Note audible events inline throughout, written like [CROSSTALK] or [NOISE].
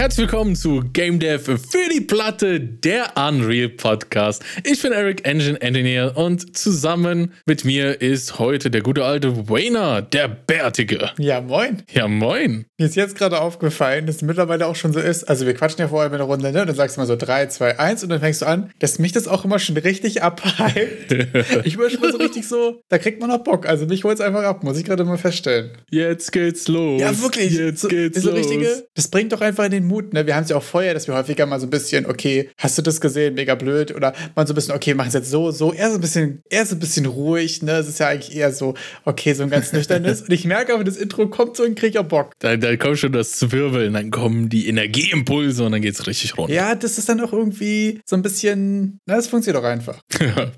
Herzlich willkommen zu Game Dev für die Platte, der Unreal Podcast. Ich bin Eric, Engine Engineer und zusammen mit mir ist heute der gute alte Wayner, der Bärtige. Ja, moin. Ja, moin. Mir ist jetzt gerade aufgefallen, dass es mittlerweile auch schon so ist. Also, wir quatschen ja vorher mit einer Runde, ne? Und dann sagst du mal so 3, 2, 1 und dann fängst du an, dass mich das auch immer schon richtig abhypt. [LAUGHS] ich bin schon mal so richtig so, da kriegt man auch Bock. Also, mich holt es einfach ab, muss ich gerade mal feststellen. Jetzt geht's los. Ja, wirklich. Jetzt so, geht's so los. Richtige, das bringt doch einfach in den Mut. Ne? Wir haben es ja auch vorher, dass wir häufiger mal so ein bisschen, okay, hast du das gesehen? Mega blöd. Oder mal so ein bisschen, okay, machen es jetzt so, so. Eher so ein bisschen, eher so ein bisschen ruhig. Ne? Es ist ja eigentlich eher so, okay, so ein ganz nüchternes. und ich merke aber, das Intro kommt so und krieg ja Bock. Da, da kommt schon das Zwirbeln, dann kommen die Energieimpulse und dann geht's richtig runter. Ja, das ist dann auch irgendwie so ein bisschen, na, das funktioniert doch einfach.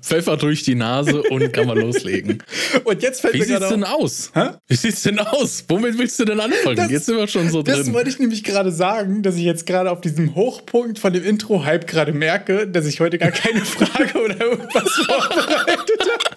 Pfeffer durch die Nase und kann man loslegen. [LAUGHS] Und jetzt fällt Wie mir sieht's denn aus? Hä? Wie sieht's denn aus? Womit willst du denn anfangen? Das- Jetzt sind wir schon so Das drin. wollte ich nämlich gerade sagen, dass ich jetzt gerade auf diesem Hochpunkt von dem Intro-Hype gerade merke, dass ich heute gar keine [LAUGHS] Frage oder irgendwas vorbereitet habe.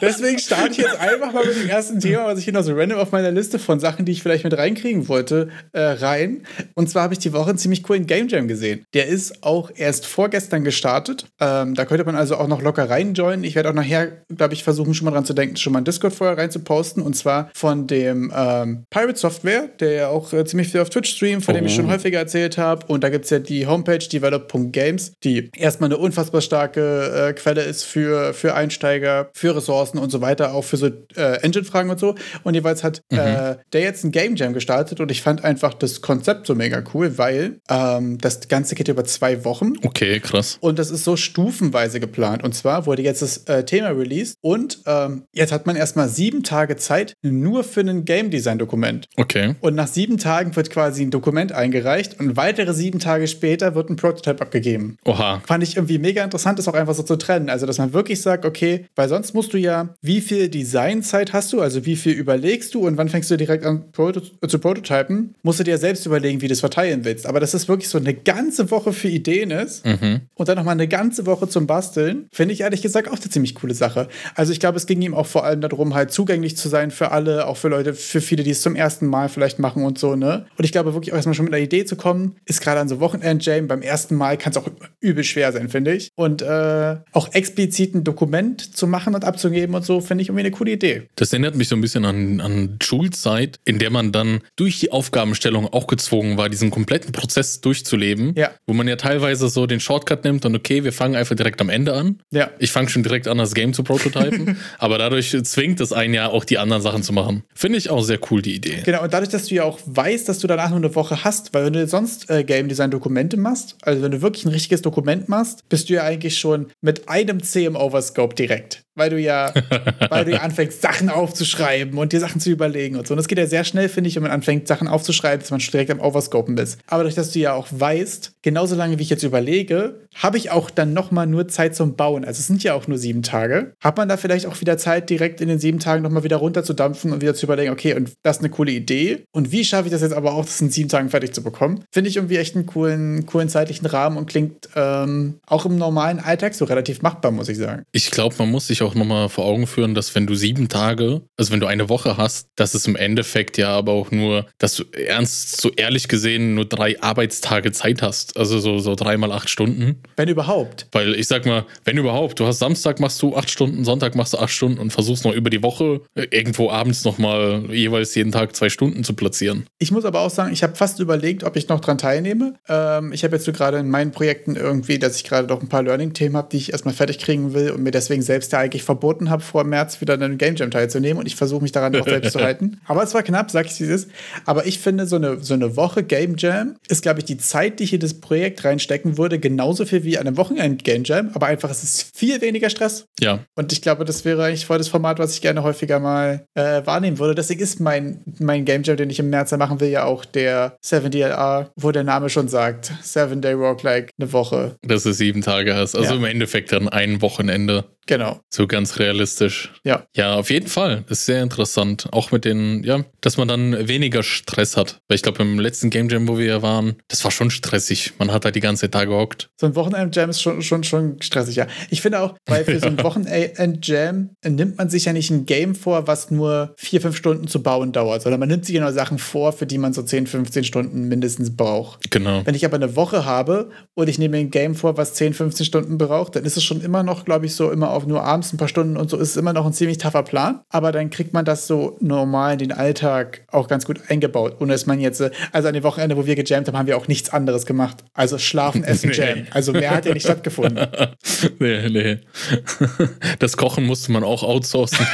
Deswegen starte ich jetzt einfach mal mit dem ersten Thema, was ich hier noch so random auf meiner Liste von Sachen, die ich vielleicht mit reinkriegen wollte, äh, rein. Und zwar habe ich die Woche einen ziemlich coolen Game Jam gesehen. Der ist auch erst vorgestern gestartet. Ähm, da könnte man also auch noch locker reinjoinen. Ich werde auch nachher, glaube ich, versuchen, schon mal dran zu denken, schon mal ein Discord vorher rein zu posten. Und zwar von dem ähm, Pirate Software, der ja auch äh, ziemlich viel auf Twitch streamt, von dem ich Oh. schon häufiger erzählt habe. Und da gibt es ja die Homepage develop.games, die erstmal eine unfassbar starke äh, Quelle ist für, für Einsteiger, für Ressourcen und so weiter, auch für so äh, Engine-Fragen und so. Und jeweils hat äh, der jetzt ein Game Jam gestartet und ich fand einfach das Konzept so mega cool, weil ähm, das Ganze geht über zwei Wochen. Okay, krass. Und das ist so stufenweise geplant. Und zwar wurde jetzt das äh, Thema released und ähm, jetzt hat man erstmal sieben Tage Zeit nur für ein Game Design Dokument. Okay. Und nach sieben Tagen wird quasi ein Dokument eingereicht und weitere sieben Tage später wird ein Prototype abgegeben. Oha. Fand ich irgendwie mega interessant, das auch einfach so zu trennen. Also, dass man wirklich sagt, okay, weil sonst musst du ja, wie viel Designzeit hast du, also wie viel überlegst du und wann fängst du direkt an Proto zu prototypen, musst du dir selbst überlegen, wie du es verteilen willst. Aber dass es wirklich so eine ganze Woche für Ideen ist und dann nochmal eine ganze Woche zum Basteln, finde ich ehrlich gesagt auch eine ziemlich coole Sache. Also, ich glaube, es ging ihm auch vor allem darum, halt zugänglich zu sein für alle, auch für Leute, für viele, die es zum ersten Mal vielleicht machen und so, ne? Und ich glaube, wirklich auch erstmal schon mit einer Idee zu kommen, ist gerade an so Wochenend-Jam beim ersten Mal kann es auch übel schwer sein, finde ich. Und äh, auch explizit ein Dokument zu machen und abzugeben und so, finde ich irgendwie eine coole Idee. Das erinnert mich so ein bisschen an, an Schulzeit, in der man dann durch die Aufgabenstellung auch gezwungen war, diesen kompletten Prozess durchzuleben. Ja. Wo man ja teilweise so den Shortcut nimmt und okay, wir fangen einfach direkt am Ende an. Ja. Ich fange schon direkt an, das Game zu prototypen. [LAUGHS] aber dadurch zwingt es einen ja auch, die anderen Sachen zu machen. Finde ich auch sehr cool, die Idee. Genau, und dadurch, dass du ja auch weißt, dass du danach nur eine Woche hast, weil wenn du sonst äh, Game Design Dokumente machst, also wenn du wirklich ein richtiges Dokument machst, bist du ja eigentlich schon mit einem C im Overscope direkt. Weil du ja, [LAUGHS] weil du ja anfängst, Sachen aufzuschreiben und dir Sachen zu überlegen und so. Und das geht ja sehr schnell, finde ich, wenn man anfängt, Sachen aufzuschreiben, dass man schon direkt am Overscopen ist. Aber dadurch, dass du ja auch weißt, genauso lange wie ich jetzt überlege, habe ich auch dann nochmal nur Zeit zum Bauen. Also es sind ja auch nur sieben Tage. Hat man da vielleicht auch wieder Zeit, direkt in den sieben Tagen nochmal wieder runterzudampfen und wieder zu überlegen, okay, und das ist eine coole Idee. Und wie schaffe ich das jetzt aber auch, das in sieben Tagen fertig zu bekommen? Finde ich irgendwie echt einen coolen, coolen zeitlichen Rahmen und klingt ähm, auch im normalen Alltag so relativ machbar, muss ich sagen. Ich glaube, man muss sich auch nochmal vor Augen führen, dass wenn du sieben Tage, also wenn du eine Woche hast, dass es im Endeffekt ja aber auch nur, dass du ernst, so ehrlich gesehen, nur drei Arbeitstage Zeit hast. Also so, so dreimal acht Stunden. Wenn überhaupt. Weil ich sag mal, wenn überhaupt, du hast Samstag machst du acht Stunden, Sonntag machst du acht Stunden und versuchst noch über die Woche irgendwo abends nochmal jeweils jeden Tag zwei Stunden zu platzieren. Ich muss aber auch sagen, ich habe fast überlegt, ob ich noch dran teilnehme. Ähm, ich habe jetzt so gerade in meinen Projekten irgendwie, dass ich gerade noch ein paar Learning-Themen habe, die ich erstmal fertig kriegen will und mir deswegen selbst ja eigentlich verboten habe, vor März wieder an einem Game Jam teilzunehmen und ich versuche mich daran auch selbst zu [LAUGHS] halten. Aber es war knapp, sag ich wie es ist. Aber ich finde, so eine, so eine Woche Game Jam ist, glaube ich, die Zeit, die ich in das Projekt reinstecken würde, genauso viel wie an einem Wochenend Game Jam, aber einfach es ist viel weniger Stress. Ja, Und ich glaube, das wäre eigentlich voll das Format, was ich gerne häufiger mal äh, wahrnehmen würde. Deswegen ist mein, mein Game Jam, den ich im März machen will, ja auch der 7DLR, wo der Name schon sagt. Seven Day Roguelike, eine Woche. dass du sieben Tage hast. Also Ja. im Endeffekt dann ein Wochenende. Genau. So ganz realistisch. Ja. Ja, auf jeden Fall. Ist sehr interessant. Auch mit den, ja, dass man dann weniger Stress hat. Weil ich glaube, im letzten Game Jam, wo wir ja waren, das war schon stressig. Man hat da die ganze da gehockt. So ein Wochenend-Jam ist schon, schon, schon stressig, ja. Ich finde auch, weil für so ein [LAUGHS] Wochenend-Jam nimmt man sich ja nicht ein Game vor, was nur vier, fünf Stunden zu bauen dauert, sondern man nimmt sich genau Sachen vor, für die man so 10, 15 Stunden mindestens braucht. Genau. Wenn ich aber eine Woche habe und ich nehme ein Game vor, was 10, 15 Stunden braucht, dann ist es schon immer noch, glaube ich, so immer auf nur abends ein paar Stunden und so ist es immer noch ein ziemlich taffer Plan. Aber dann kriegt man das so normal in den Alltag auch ganz gut eingebaut. Ohne dass man jetzt, äh, also an dem Wochenende, wo wir gejammt haben, haben wir auch nichts anderes gemacht. Also schlafen, [LAUGHS] essen, Nee. jam. Also mehr hat ja nicht stattgefunden. [LAUGHS] nee, nee. [LAUGHS] Das Kochen musste man auch outsourcen.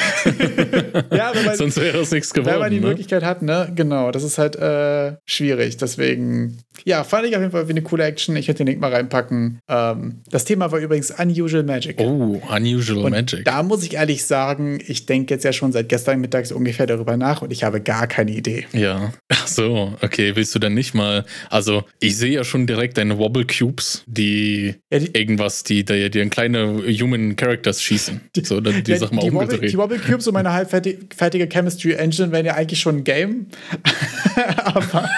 Ja, man, Sonst wäre es nichts wenn man die geworden. Ne? Möglichkeit hat, ne? Genau, das ist halt äh, schwierig. Deswegen, ja, fand ich auf jeden Fall wie eine coole Action. Ich hätte den Link mal reinpacken. Ähm, das Thema war übrigens Unusual Magic. Oh, Unusual Und Magic. da muss ich ehrlich sagen, ich denke jetzt ja schon seit gestern mittags ungefähr darüber nach und ich habe gar keine Idee. Ja. Ach so, okay. Willst du dann nicht mal. Also, ich sehe ja schon direkt deine Wobble Cubes, die, Ja, die- irgendwas, die, die, die in kleine Human Characters schießen. so, dann die Ja, Sachen mal die, Wobble, umgedreht. die Wobble Cubes und meine halbfertige fertige Chemistry Engine wären ja eigentlich schon ein Game. [LAUGHS] Aber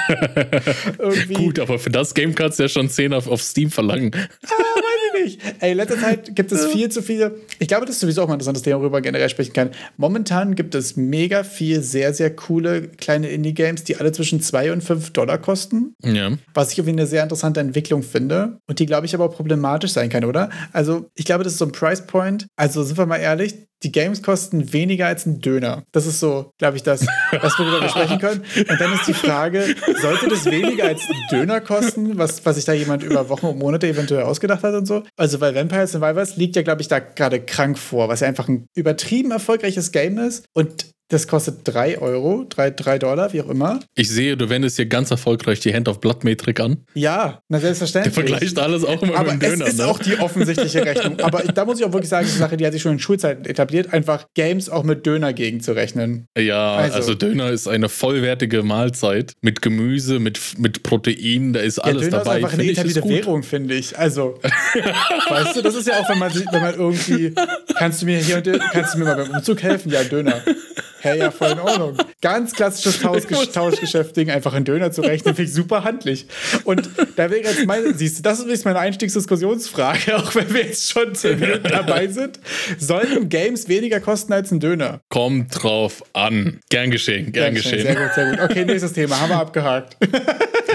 irgendwie. Gut, aber für das Game kannst du ja schon 10 auf, auf Steam verlangen. Ah, weiß ich nicht. Ey, in letzter Zeit gibt es viel zu viele. Ich glaube, das ist sowieso auch mal ein interessantes Thema, worüber man generell sprechen kann. Momentan gibt es mega viel sehr, sehr coole kleine Indie-Games, die alle zwischen 2 und 5 Dollar kosten. Ja. Was ich irgendwie eine sehr interessante Entwicklung finde und die, glaube ich, aber auch problematisch sein kann, oder? Also, ich glaube, das ist so ein Price Point. Also, sind wir mal ehrlich, die Games kosten weniger als ein Döner. Das ist so, glaube ich, das, was wir sprechen können. Und dann ist die Frage, sollte das weniger als ein Döner kosten, was, was sich da jemand über Wochen und Monate eventuell ausgedacht hat und so? Also, weil Vampire Survivors liegt ja, glaube ich, da gerade krank vor, was ja einfach ein übertrieben erfolgreiches Game ist. Und das kostet 3 Euro, 3, 3 Dollar, wie auch immer. Ich sehe, du wendest hier ganz erfolgreich die Hand of Blood Metrik an. Ja, na Der selbstverständlich. vergleicht alles auch immer Aber mit dem Döner. ist ne? auch die offensichtliche Rechnung. Aber da muss ich auch wirklich sagen, das eine Sache, die hat sich schon in Schulzeiten etabliert, einfach Games auch mit Döner gegenzurechnen. Ja, Also- also, Döner ist eine vollwertige Mahlzeit mit Gemüse, mit, mit Protein, da ist alles ja, Döner dabei. ist einfach eine etablierte. Währung, finde ich. Also, [LAUGHS] weißt du, das ist ja auch, wenn man, wenn man irgendwie, kannst du mir hier und kannst du mir mal beim Umzug helfen? Ja, Döner. Hey, ja, voll in Ordnung. Ganz klassisches [LAUGHS] Tauschgesch Tauschgeschäft-Ding, einfach einen Döner zu rechnen, finde ich super handlich. Und da wäre jetzt meine, siehst du, das ist meine Einstiegsdiskussionsfrage, auch wenn wir jetzt schon zehn Minuten dabei sind. Sollten Games weniger kosten als ein Döner? Kommt drauf an. Gern geschehen, gern geschehen. Sehr gut, sehr gut. Okay, nächstes Thema, haben wir abgehakt. [LAUGHS]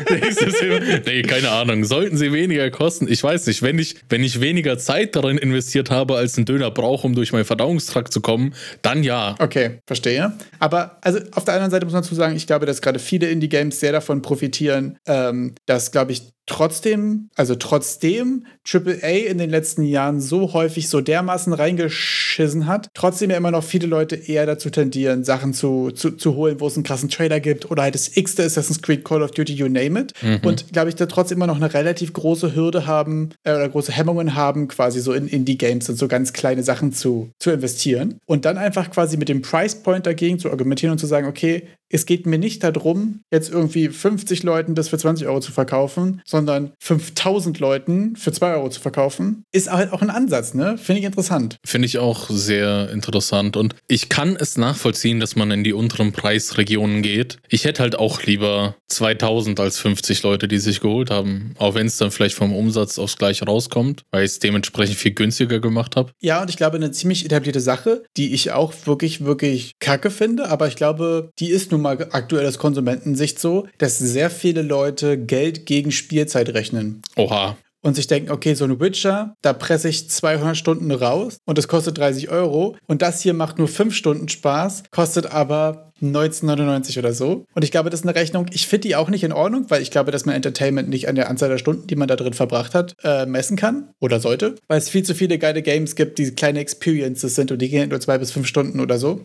Nächstes Thema. nee, keine Ahnung. Sollten sie weniger kosten? Ich weiß nicht. Wenn ich, wenn ich weniger Zeit darin investiert habe, als ein Döner brauche, um durch meinen Verdauungstrakt zu kommen, dann ja. Okay, verstehe. Aber also auf der anderen Seite muss man dazu sagen, ich glaube, dass gerade viele Indie-Games sehr davon profitieren, ähm, dass, glaube ich, trotzdem, also trotzdem AAA in den letzten Jahren so häufig so dermaßen reingeschissen hat, trotzdem ja immer noch viele Leute eher dazu tendieren, Sachen zu, zu, zu holen, wo es einen krassen Trailer gibt oder halt das x-te Assassin's Creed Call of Duty, you name it. Und glaube ich, da trotzdem immer noch eine relativ große Hürde haben äh, oder große Hemmungen haben, quasi so in Indie-Games und so ganz kleine Sachen zu, zu investieren. Und dann einfach quasi mit dem Price Point dagegen zu argumentieren und zu sagen, okay, es geht mir nicht darum, jetzt irgendwie 50 Leuten das für 20 Euro zu verkaufen, sondern 5000 Leuten für 2 Euro zu verkaufen, ist halt auch ein Ansatz, ne? Finde ich interessant. Finde ich auch sehr interessant. Und ich kann es nachvollziehen, dass man in die unteren Preisregionen geht. Ich hätte halt auch lieber 2000 als 50 Leute, die sich geholt haben. Auch wenn es dann vielleicht vom Umsatz aufs Gleiche rauskommt, weil ich es dementsprechend viel günstiger gemacht habe. Ja, und ich glaube, eine ziemlich etablierte Sache, die ich auch wirklich, wirklich kacke finde, aber ich glaube, die ist nun mal aktuell aus Konsumentensicht so, dass sehr viele Leute Geld gegen Spielzeit rechnen. Oha. und sich denken, okay, so ein Witcher, da presse ich 200 Stunden raus und das kostet 30 Euro und das hier macht nur 5 Stunden Spaß, kostet aber 1999 oder so. Und ich glaube, das ist eine Rechnung, ich finde die auch nicht in Ordnung, weil ich glaube, dass man Entertainment nicht an der Anzahl der Stunden, die man da drin verbracht hat, äh, messen kann oder sollte, weil es viel zu viele geile Games gibt, die kleine Experiences sind und die gehen nur zwei bis fünf Stunden oder so.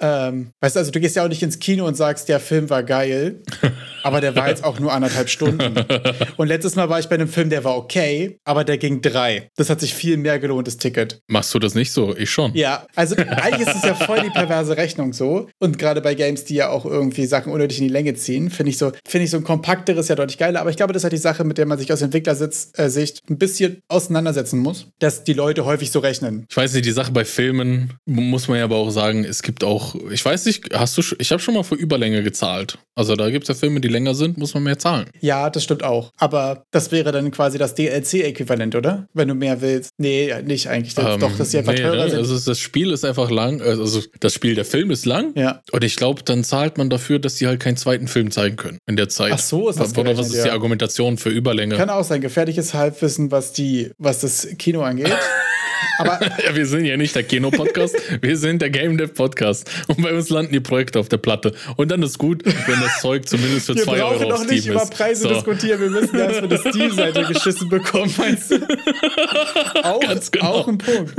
Ähm, weißt du, also du gehst ja auch nicht ins Kino und sagst, der Film war geil, [LAUGHS] aber der war jetzt auch nur anderthalb Stunden. [LAUGHS] Und letztes Mal war ich bei einem Film, der war okay, aber der ging drei. Das hat sich viel mehr gelohnt, das Ticket. Machst du das nicht so? Ich schon. Ja, also eigentlich ist es ja voll die perverse Rechnung so. Und gerade bei bei Games, die ja auch irgendwie Sachen unnötig in die Länge ziehen, finde ich so, finde ich so ein kompakteres ja deutlich geiler. Aber ich glaube, das ist halt die Sache, mit der man sich aus Entwicklersicht äh, ein bisschen auseinandersetzen muss, dass die Leute häufig so rechnen. Ich weiß nicht, die Sache bei Filmen muss man ja aber auch sagen, es gibt auch, ich weiß nicht, hast du, ich habe schon mal für Überlänge gezahlt. Also da gibt es ja Filme, die länger sind, muss man mehr zahlen. Ja, das stimmt auch. Aber das wäre dann quasi das DLC-Äquivalent, oder? Wenn du mehr willst. Nee, nicht eigentlich. Das, ähm, doch, dass die einfach nee, teurer ne? sind. Also das Spiel ist einfach lang, also das Spiel, der Film ist lang. Ja. Und ich glaube, dann zahlt man dafür, dass die halt keinen zweiten Film zeigen können in der Zeit. Ach so, ist das Oder was ist ja. die Argumentation für Überlänge? Kann auch sein, gefährliches Halbwissen, was die, was das Kino angeht. [LAUGHS] Aber [LAUGHS] ja, wir sind ja nicht der Kino-Podcast, wir sind der Game Dev-Podcast. Und bei uns landen die Projekte auf der Platte. Und dann ist gut, wenn das Zeug zumindest für 2 Euro auf Steam ist. Wir brauchen doch nicht über Preise so. diskutieren, wir müssen erstmal die Steam-Seite geschissen bekommen, meinst du? [LAUGHS] Auch, genau. auch ein Punkt.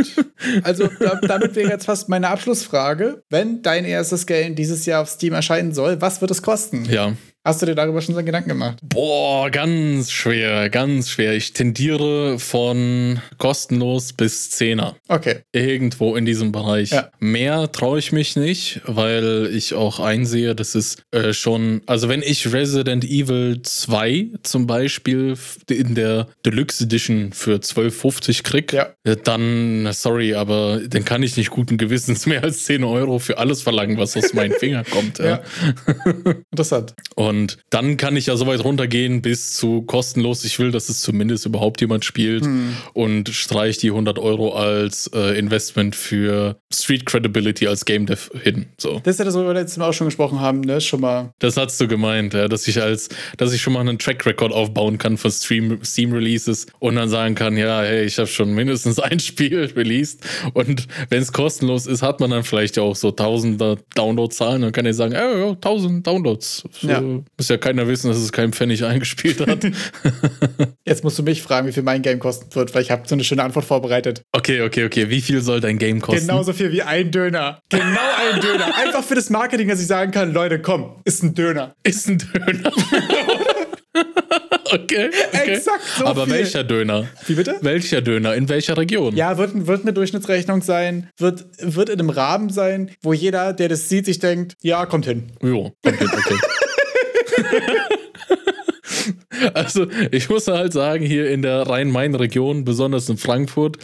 Also damit wäre jetzt fast meine Abschlussfrage. Wenn dein erstes Game dieses Jahr auf Steam erscheinen soll, was wird es kosten? Ja, Hast du dir darüber schon so Gedanken gemacht? Boah, ganz schwer, ganz schwer. Ich tendiere von kostenlos bis Zehner. Okay. Irgendwo in diesem Bereich. Ja. Mehr traue ich mich nicht, weil ich auch einsehe, dass es äh, schon, also wenn ich Resident Evil 2 zum Beispiel in der Deluxe Edition für 12,50 krieg, ja. Äh, dann, sorry, aber dann kann ich nicht guten Gewissens mehr als 10 Euro für alles verlangen, was aus meinen Fingern kommt. Ja. [LAUGHS] Interessant. Und und dann kann ich ja so weit runtergehen bis zu kostenlos. Ich will, dass es zumindest überhaupt jemand spielt hm. und streich die 100 Euro als äh, Investment für Street Credibility als Game Dev hin. So. Das ist ja das, worüber wir letztes Mal auch schon gesprochen haben, ne? Schon mal. Das hast du gemeint, ja, dass ich als, dass ich schon mal einen Track Record aufbauen kann von Stream, Steam Releases und dann sagen kann, ja, hey, ich habe schon mindestens [LAUGHS] ein Spiel released und wenn es kostenlos ist, hat man dann vielleicht auch so tausender Download-Zahlen. Dann kann ich sagen, oh, ja, tausend Downloads. So, ja. Muss ja keiner wissen, dass es keinen Pfennig [LAUGHS] eingespielt hat. [LAUGHS] Jetzt musst du mich fragen, wie viel mein Game kosten wird, weil ich habe so eine schöne Antwort vorbereitet. Okay, okay, okay. Wie viel soll dein Game kosten? Genauso viel wie ein Döner. Genau ein Döner. [LAUGHS] Einfach für das Marketing, dass ich sagen kann, Leute, komm, ist ein Döner. Ist ein Döner. Okay, okay. Exakt so Aber viel. welcher Döner? Wie bitte? Welcher Döner? In welcher Region? Ja, wird, wird eine Durchschnittsrechnung sein, wird, wird in einem Rahmen sein, wo jeder, der das sieht, sich denkt, ja, kommt hin. Jo, kommt hin, okay. Also, ich muss halt sagen, hier in der Rhein-Main-Region, besonders in Frankfurt,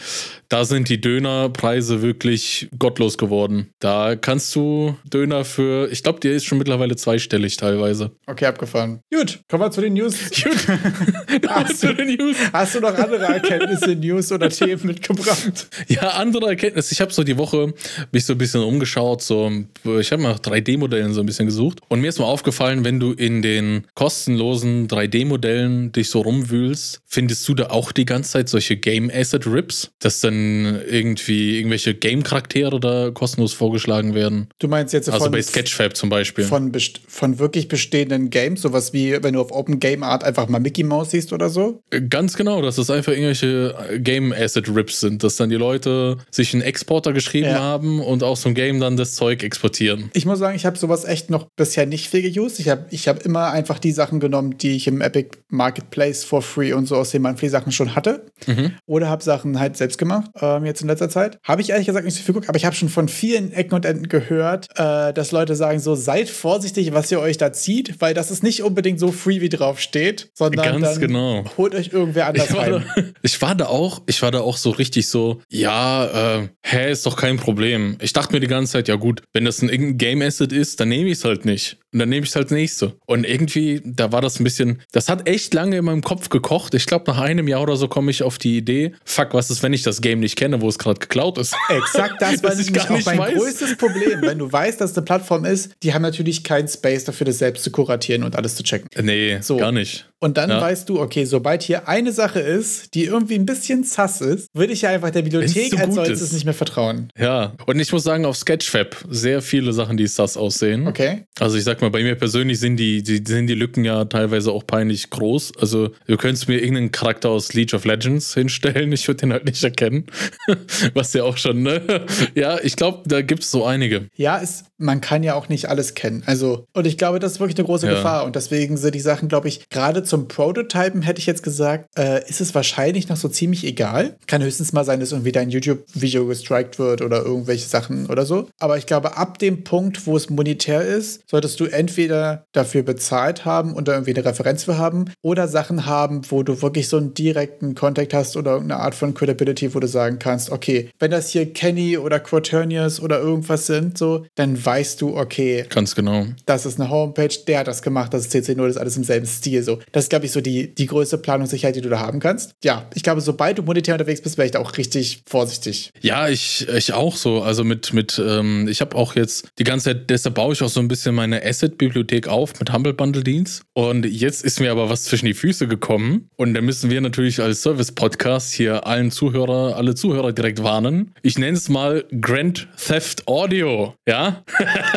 da sind die Dönerpreise wirklich gottlos geworden. Da kannst du Döner für, ich glaube, der ist schon mittlerweile zweistellig teilweise. Okay, abgefahren. Gut, kommen wir zu den News. [LAUGHS] Gut. hast, du, News. hast du noch andere Erkenntnisse, News oder Themen mitgebracht? Ja, andere Erkenntnisse. Ich habe so die Woche mich so ein bisschen umgeschaut. So, ich habe nach 3D-Modellen so ein bisschen gesucht. Und mir ist mal aufgefallen, wenn du in den kostenlosen 3D-Modellen dich so rumwühlst, findest du da auch die ganze Zeit solche Game Asset Rips, dass dann irgendwie irgendwelche Game-Charaktere da kostenlos vorgeschlagen werden. Du meinst jetzt also von, bei Sketchfab zum Beispiel. Von, von wirklich bestehenden Games, sowas wie wenn du auf Open Game Art einfach mal Mickey Mouse siehst oder so? Äh, ganz genau, dass das einfach irgendwelche Game Asset Rips sind, dass dann die Leute sich einen Exporter geschrieben ja. haben und aus dem Game dann das Zeug exportieren. Ich muss sagen, ich habe sowas echt noch bisher nicht viel geused. Ich habe ich hab immer einfach die Sachen genommen, die ich im Epic Marketplace for free und so aus den Monthly Sachen schon hatte. Mhm. Oder habe Sachen halt selbst gemacht, ähm, jetzt in letzter Zeit. Habe ich ehrlich gesagt nicht so viel geguckt, aber ich habe schon von vielen Ecken und Enden gehört, äh, dass Leute sagen so, seid vorsichtig, was ihr euch da zieht, weil das ist nicht unbedingt so free, wie drauf steht, sondern Ganz genau. holt euch irgendwer anders ich rein. Da, [LAUGHS] ich war da auch, ich war da auch so richtig so, ja, äh, hä, ist doch kein Problem. Ich dachte mir die ganze Zeit, ja gut, wenn das ein Game Asset ist, dann nehme ich es halt nicht. Und dann nehme ich es halt nächste. Und irgendwie, da war das ein bisschen, das hat echt lange in meinem Kopf gekocht. Ich glaube, nach einem Jahr oder so komme ich auf die Idee, fuck, was ist, wenn ich das Game nicht kenne, wo es gerade geklaut ist? Exakt, das war nämlich auch mein weiß. größtes Problem. Wenn du weißt, dass es eine Plattform ist, die haben natürlich keinen Space dafür, das selbst zu kuratieren und alles zu checken. Nee, so. gar nicht. Und dann ja. weißt du, okay, sobald hier eine Sache ist, die irgendwie ein bisschen sass ist, würde ich ja einfach der Bibliothek so als solches nicht mehr vertrauen. Ja, und ich muss sagen, auf Sketchfab sehr viele Sachen, die sass aussehen. Okay. Also ich sag mal, bei mir persönlich sind die, die, sind die Lücken ja teilweise auch peinlich groß. Also du könntest mir irgendeinen Charakter aus League of Legends hinstellen, ich würde den halt nicht erkennen. [LAUGHS] Was ja auch schon, ne? Ja, ich glaube, da gibt es so einige. Ja, es, man kann ja auch nicht alles kennen. Also, und ich glaube, das ist wirklich eine große ja. Gefahr. Und deswegen sind die Sachen, glaube ich, gerade zum Prototypen hätte ich jetzt gesagt, äh, ist es wahrscheinlich noch so ziemlich egal. Kann höchstens mal sein, dass irgendwie dein YouTube-Video gestrikt wird oder irgendwelche Sachen oder so. Aber ich glaube, ab dem Punkt, wo es monetär ist, solltest du entweder dafür bezahlt haben und da irgendwie eine Referenz für haben oder Sachen haben, wo du wirklich so einen direkten Kontakt hast oder irgendeine Art von Credibility, wo du sagen kannst, okay, wenn das hier Kenny oder Quaternius oder irgendwas sind, so, dann weißt du, okay. Ganz genau. Das ist eine Homepage, der hat das gemacht, das ist CC0, das ist alles im selben Stil, so. Das ist, glaube ich, so die, die größte Planungssicherheit, die du da haben kannst. Ja, ich glaube, sobald du monetär unterwegs bist, wäre ich da auch richtig vorsichtig. Ja, ich, ich auch so. Also mit, mit ähm, ich habe auch jetzt die ganze Zeit, deshalb baue ich auch so ein bisschen meine Asset-Bibliothek auf mit Humble Bundle Dienst. Und jetzt ist mir aber was zwischen die Füße gekommen. Und da müssen wir natürlich als Service-Podcast hier allen Zuhörer, alle Zuhörer direkt warnen. Ich nenne es mal Grand Theft Audio. Ja?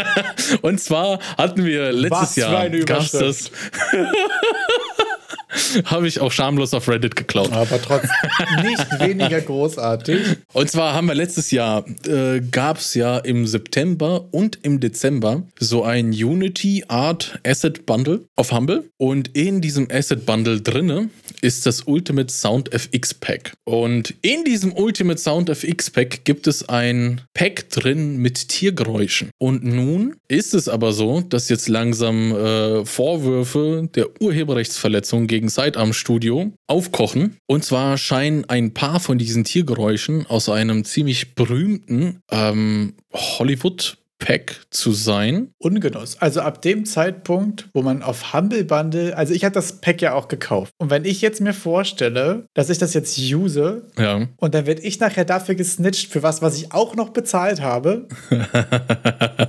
[LAUGHS] Und zwar hatten wir letztes Was Jahr für eine Überschrift. [LAUGHS] [LAUGHS] Habe ich auch schamlos auf Reddit geklaut. Aber trotzdem [LAUGHS] nicht weniger großartig. Und zwar haben wir letztes Jahr, äh, gab es ja im September und im Dezember so ein Unity Art Asset Bundle auf Humble. Und in diesem Asset Bundle drinne ist das Ultimate Sound FX Pack. Und in diesem Ultimate Sound FX Pack gibt es ein Pack drin mit Tiergeräuschen. Und nun ist es aber so, dass jetzt langsam äh, Vorwürfe der Urheberrechtsverletzung gegen Sidearm Studio aufkochen. Und zwar scheinen ein paar von diesen Tiergeräuschen aus einem ziemlich berühmten ähm, Hollywood Pack zu sein. Ungenuss. Also ab dem Zeitpunkt, wo man auf Humble Bundle, also ich hatte das Pack ja auch gekauft. Und wenn ich jetzt mir vorstelle, dass ich das jetzt use Ja. und dann werde ich nachher dafür gesnitcht für was, was ich auch noch bezahlt habe, [LAUGHS]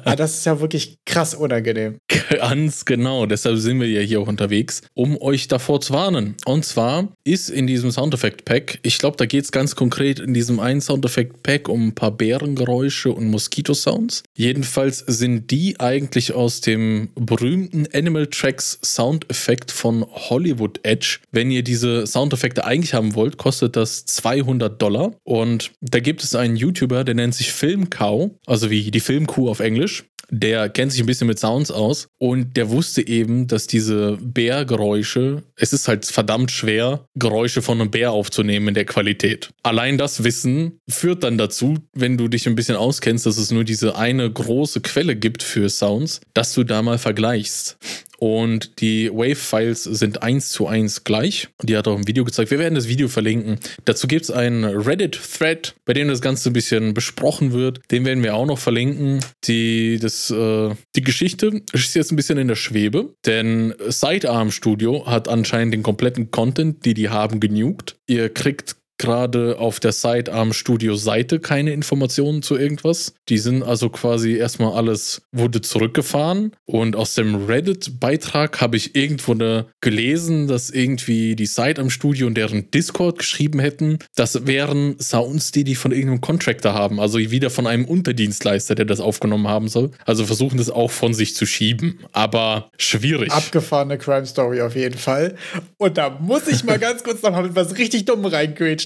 ah, das ist ja wirklich krass unangenehm. Ganz genau, deshalb sind wir ja hier auch unterwegs, um euch davor zu warnen. Und zwar ist in diesem Soundeffekt-Pack, ich glaube, da geht es ganz konkret in diesem einen Soundeffekt-Pack um ein paar Bärengeräusche und Moskitosounds. Jedenfalls sind die eigentlich aus dem berühmten Animal Tracks Soundeffekt von Hollywood Edge. Wenn ihr diese Soundeffekte eigentlich haben wollt, kostet das 200 Dollar. Und da gibt es einen YouTuber, der nennt sich Filmcow, also wie die Filmkuh auf Englisch der kennt sich ein bisschen mit Sounds aus und der wusste eben, dass diese Bärgeräusche, es ist halt verdammt schwer, Geräusche von einem Bär aufzunehmen in der Qualität. Allein das Wissen führt dann dazu, wenn du dich ein bisschen auskennst, dass es nur diese eine große Quelle gibt für Sounds, dass du da mal vergleichst. Und die Wave-Files sind eins zu eins gleich. Die hat auch ein Video gezeigt. Wir werden das Video verlinken. Dazu gibt es einen Reddit-Thread, bei dem das Ganze ein bisschen besprochen wird. Den werden wir auch noch verlinken. Die, das, äh, die Geschichte ist jetzt ein bisschen in der Schwebe, denn Sidearm Studio hat anscheinend den kompletten Content, die die haben, genugt. Ihr kriegt gerade auf der Sidearm Studio Seite keine Informationen zu irgendwas. Die sind also quasi erstmal alles wurde zurückgefahren und aus dem Reddit Beitrag habe ich irgendwo ne gelesen, dass irgendwie die Sidearm Studio und deren Discord geschrieben hätten, das wären Sounds, die die von irgendeinem Contractor haben, also wieder von einem Unterdienstleister, der das aufgenommen haben soll. Also versuchen das auch von sich zu schieben, aber schwierig. Abgefahrene Crime Story auf jeden Fall. Und da muss ich mal [LAUGHS] ganz kurz noch mal mit was richtig dumm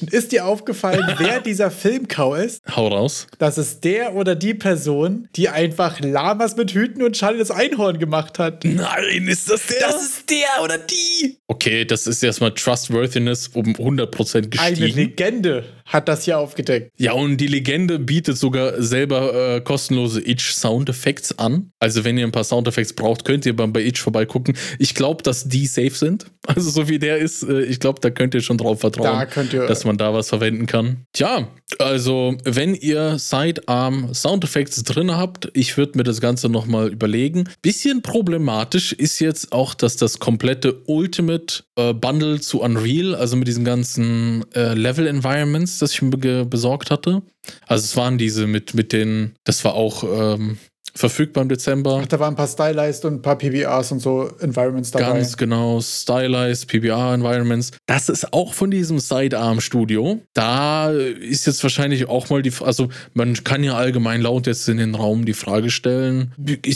reingrätschen. Ist dir aufgefallen, [LAUGHS] wer dieser Filmkau ist? Hau raus. Das ist der oder die Person, die einfach Lamas mit Hüten und Charlie das Einhorn gemacht hat. Nein, ist das der? Das ist der oder die. okay, das ist erstmal Trustworthiness um 100% Eine gestiegen. Legende hat das hier aufgedeckt. Ja, und die Legende bietet sogar selber äh, kostenlose Itch Soundeffects an. Also, wenn ihr ein paar Soundeffects braucht, könnt ihr beim bei Itch vorbeigucken. Ich glaube, dass die safe sind. [LAUGHS] Also, so wie der ist, äh, ich glaube, da könnt ihr schon drauf vertrauen, Da dass man da was verwenden kann. Tja, also, wenn ihr Sidearm Soundeffects drin habt, ich würde mir das Ganze nochmal überlegen. Bisschen problematisch ist jetzt auch, dass das komplette Ultimate äh, Bundle zu Unreal, also mit diesen ganzen äh, Level Environments, das ich mir besorgt hatte. Also es waren diese mit, mit den, das war auch ähm, verfügbar im Dezember. Ach, da waren ein paar Stylized und ein paar PBRs und so Environments dabei. Ganz genau, Stylized, PBR-Environments. Das ist auch von diesem Sidearm-Studio. Da ist jetzt wahrscheinlich auch mal die, also man kann ja allgemein laut jetzt in den Raum die Frage stellen,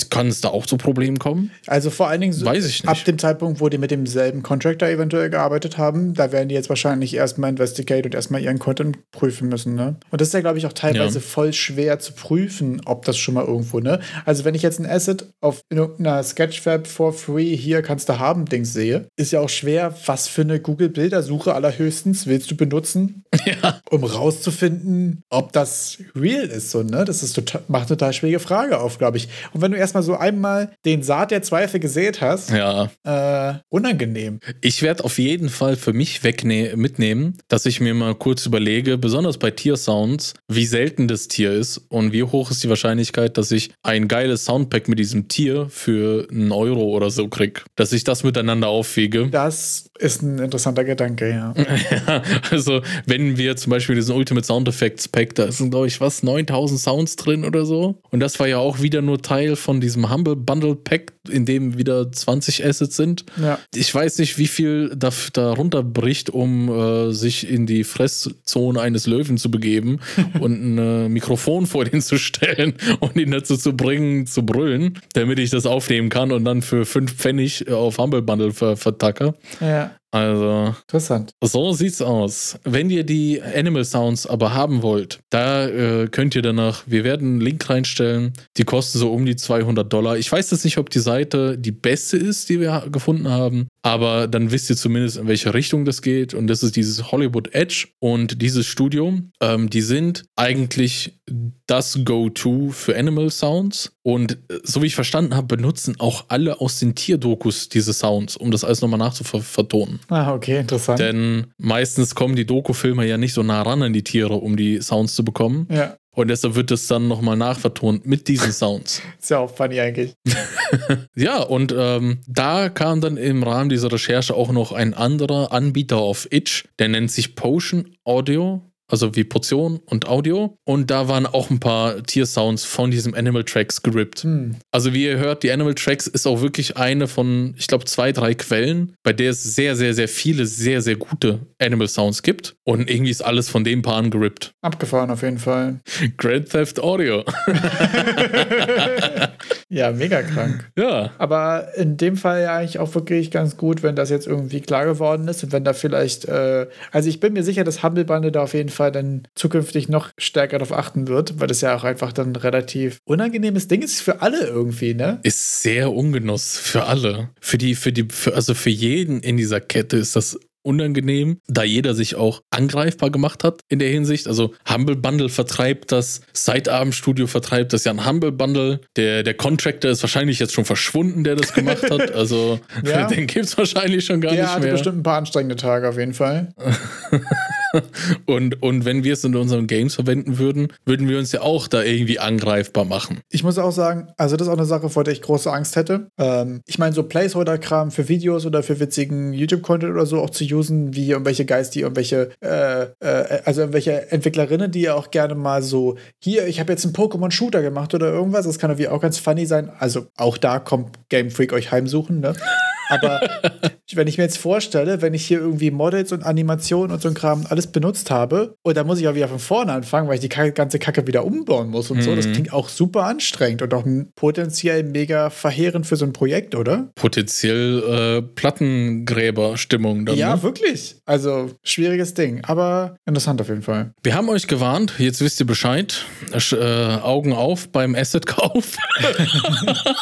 kann es da auch zu Problemen kommen? Also vor allen Dingen so Weiß ich nicht. ab dem Zeitpunkt, wo die mit demselben Contractor eventuell gearbeitet haben, da werden die jetzt wahrscheinlich erstmal investigate und erstmal ihren Content prüfen müssen. Ne? Und das ist ja, glaube ich, auch teilweise Ja. voll schwer zu prüfen, ob das schon mal irgendwo, ne? Also wenn ich jetzt ein Asset auf irgendeiner Sketchfab for free hier kannst du haben Dings sehe, ist ja auch schwer, was für eine Google-Bildersuche allerhöchstens willst du benutzen, [LAUGHS] Ja. um rauszufinden, ob das real ist. So, ne? Das ist total, macht eine total schwierige Frage auf, glaube ich. Und wenn du erstmal so einmal den Saat der Zweifel gesät hast, Ja. äh, unangenehm. Ich werde auf jeden Fall für mich mitnehmen, dass ich mir mal kurz überlege, besonders bei Tiersounds, wie selten das Tier ist und wie hoch ist die Wahrscheinlichkeit, dass ich ein geiles Soundpack mit diesem Tier für einen Euro oder so krieg. Dass ich das miteinander aufwiege. Das ist ein interessanter Gedanke, ja. [LAUGHS] Ja, also wenn wir zum Beispiel diesen Ultimate Sound Effects Pack, da sind glaube ich was, 9000 Sounds drin oder so. Und das war ja auch wieder nur Teil von diesem Humble Bundle Pack, in dem wieder 20 Assets sind. Ja. Ich weiß nicht, wie viel da, da runterbricht, um äh, sich in die Fresszone eines Löwen zu begeben [LAUGHS] und ein äh, Mikrofon vor den zu stellen [LAUGHS] und ihn dazu zu bringen, zu brüllen, damit ich das aufnehmen kann und dann für 5 Pfennig auf Humble Bundle ver vertacke. ja. Yeah. Also, Interessant. so sieht's aus. Wenn ihr die Animal Sounds aber haben wollt, da äh, könnt ihr danach, wir werden einen Link reinstellen, die kosten so um die 200 Dollar. Ich weiß jetzt nicht, ob die Seite die beste ist, die wir gefunden haben, aber dann wisst ihr zumindest, in welche Richtung das geht. Und das ist dieses Hollywood Edge und dieses Studio. Ähm, die sind eigentlich das Go-To für Animal Sounds. Und äh, so wie ich verstanden habe, benutzen auch alle aus den Tierdokus diese Sounds, um das alles nochmal nachzuvertonen. Ah, okay, interessant. Denn meistens kommen die Doku-Filme ja nicht so nah ran an die Tiere, um die Sounds zu bekommen. ja, Und deshalb wird es dann nochmal nachvertont mit diesen Sounds. [LAUGHS] ist ja auch funny eigentlich. [LAUGHS] ja, und ähm, da kam dann im Rahmen dieser Recherche auch noch ein anderer Anbieter auf Itch, der nennt sich Potion Audio. Also wie Portion und Audio. Und da waren auch ein paar Tiersounds von diesem Animal Tracks gerippt. Hm. Also wie ihr hört, die Animal Tracks ist auch wirklich eine von, ich glaube, zwei, drei Quellen, bei der es sehr, sehr, sehr viele, sehr, sehr gute Animal Sounds gibt. Und irgendwie ist alles von dem Paaren gerippt. Abgefahren auf jeden Fall. [LAUGHS] Grand Theft Audio. [LAUGHS] Ja, mega krank. ja. Aber in dem Fall ja eigentlich auch wirklich ganz gut, wenn das jetzt irgendwie klar geworden ist und wenn da vielleicht, äh, also ich bin mir sicher, dass Humble Bundle da auf jeden Fall dann zukünftig noch stärker darauf achten wird, weil das ja auch einfach dann ein relativ unangenehmes Ding ist für alle irgendwie, ne? Ist sehr ungenuss für alle. Für die, für die, für, also für jeden in dieser Kette ist das unangenehm, da jeder sich auch angreifbar gemacht hat in der Hinsicht. Also Humble Bundle vertreibt das, Seitabendstudio vertreibt das ja ein Humble Bundle. Der, der Contractor ist wahrscheinlich jetzt schon verschwunden, der das gemacht hat. [LAUGHS] Also Ja. [LAUGHS] den gibt es wahrscheinlich schon gar Der nicht hatte mehr. bestimmt ein paar anstrengende Tage auf jeden Fall. [LAUGHS] [LAUGHS] Und, und wenn wir es in unseren Games verwenden würden, würden wir uns ja auch da irgendwie angreifbar machen. Ich muss auch sagen, also das ist auch eine Sache, vor der ich große Angst hätte. Ähm, ich meine, so Placeholder-Kram für Videos oder für witzigen YouTube-Content oder so auch zu usen, wie irgendwelche Geist, die irgendwelche, äh, äh, also irgendwelche Entwicklerinnen, die ja auch gerne mal so, hier, ich habe jetzt einen Pokémon-Shooter gemacht oder irgendwas, das kann irgendwie auch ganz funny sein. Also auch da kommt Game Freak euch heimsuchen, ne? Aber wenn ich mir jetzt vorstelle, wenn ich hier irgendwie Models und Animationen und so ein Kram alles benutzt habe, und dann muss ich auch wieder von vorne anfangen, weil ich die ganze Kacke wieder umbauen muss und so, das klingt auch super anstrengend und auch potenziell mega verheerend für so ein Projekt, oder? Potenziell äh, Plattengräber-Stimmung dann. ja, ne? wirklich. Also schwieriges Ding, aber interessant auf jeden Fall. Wir haben euch gewarnt, jetzt wisst ihr Bescheid. Sch- Äh, Augen auf beim Asset-Kauf. [LAUGHS]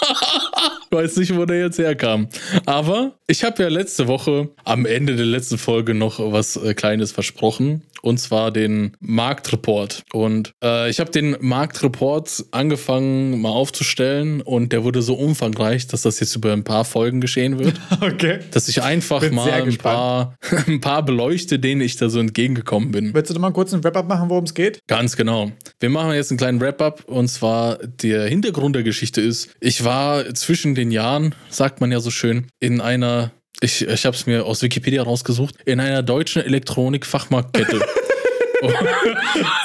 Weiß nicht, wo der jetzt herkam. Aber aber ich habe ja letzte Woche am Ende der letzten Folge noch was äh, Kleines versprochen. Und zwar den Marktreport. Und äh, ich habe den Marktreport angefangen mal aufzustellen. Und der wurde so umfangreich, dass das jetzt über ein paar Folgen geschehen wird. [LAUGHS] Okay. Dass ich einfach Bin mal ein paar, [LAUGHS] ein paar beleuchte, denen ich da so entgegengekommen bin. Willst du noch mal kurz einen Wrap-up machen, worum es geht? Ganz genau. Wir machen jetzt einen kleinen Wrap-up und zwar der Hintergrund der Geschichte ist, ich war zwischen den Jahren, sagt man ja so schön, in einer, ich, ich habe es mir aus Wikipedia rausgesucht, in einer deutschen Elektronik-Fachmarktkette. [LAUGHS]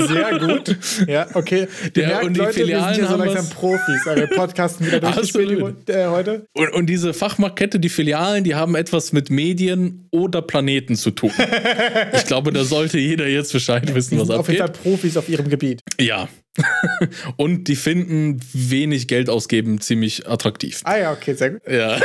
Sehr gut. Ja, okay. Ja, merkt, und die Leute, wir sind Filialen hier so haben langsam was- Profis. Aber wir podcasten wieder durchgespielt äh, heute. und, und diese Fachmarktkette, die Filialen, die haben etwas mit Medien oder Planeten zu tun. [LAUGHS] Ich glaube, da sollte jeder jetzt Bescheid wissen, Die was sind auf jeden abgeht. Fall Profis auf ihrem Gebiet. Ja, [LAUGHS] und die finden wenig Geld ausgeben ziemlich attraktiv. Ah ja, okay, sehr gut. Ja.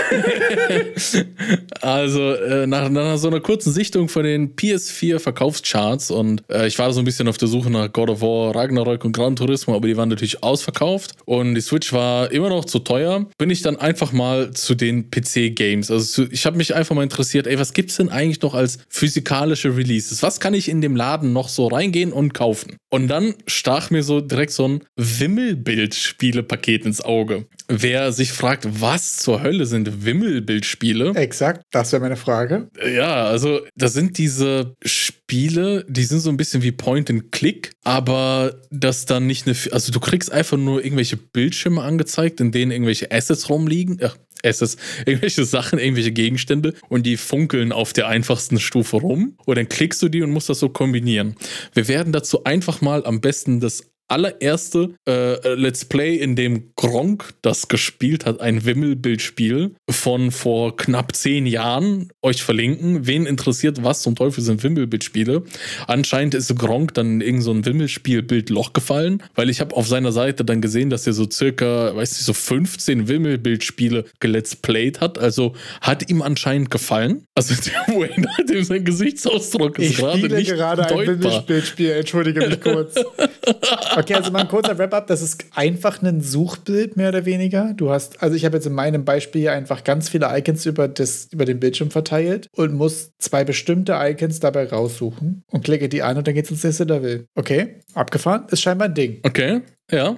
[LAUGHS] also äh, nach, nach, so einer kurzen Sichtung von den PS4-Verkaufscharts und äh, ich war so ein bisschen auf der Suche nach God of War, Ragnarök und Gran Turismo, aber die waren natürlich ausverkauft und die Switch war immer noch zu teuer. Bin ich dann einfach mal zu den PC-Games. Also ich habe mich einfach mal interessiert, ey, was gibt's denn eigentlich noch als physikalische Releases? Was kann ich in dem Laden noch so reingehen und kaufen? Und dann stach mir so direkt so ein Wimmelbild-Spiele-Paket ins Auge. Wer sich fragt, was zur Hölle sind Wimmelbildspiele? Exakt, das wäre meine Frage. Ja, also das sind diese Spiele, die sind so ein bisschen wie Point and Click, aber das dann nicht eine, also du kriegst einfach nur irgendwelche Bildschirme angezeigt, in denen irgendwelche Assets rumliegen, ach, Assets, [LAUGHS] irgendwelche Sachen, irgendwelche Gegenstände und die funkeln auf der einfachsten Stufe rum und dann klickst du die und musst das so kombinieren. Wir werden dazu einfach mal am besten das allererste äh, Let's Play, in dem Gronk das gespielt hat, ein Wimmelbildspiel von vor knapp zehn Jahren, euch verlinken. Wen interessiert, was zum Teufel sind Wimmelbildspiele? Anscheinend ist Gronk dann in irgendein so Wimmelspielbildloch gefallen, weil ich habe auf seiner Seite dann gesehen, dass er so circa, weiß ich, so 15 Wimmelbildspiele gelet's played hat. Also hat ihm anscheinend gefallen. Also [LAUGHS] der Wayne hat ihm sein Gesichtsausdruck ist gerade nicht gerade ein Wimmelbildspiel, entschuldige mich kurz. [LAUGHS] Okay, also mal ein kurzer Wrap-up. Das ist einfach ein Suchbild, mehr oder weniger. Du hast, also ich habe jetzt in meinem Beispiel hier einfach ganz viele Icons über, das, über den Bildschirm verteilt und muss zwei bestimmte Icons dabei raussuchen und klicke die an und dann geht's ins nächste Level. Okay, abgefahren. Ist scheinbar ein Ding. Okay, ja.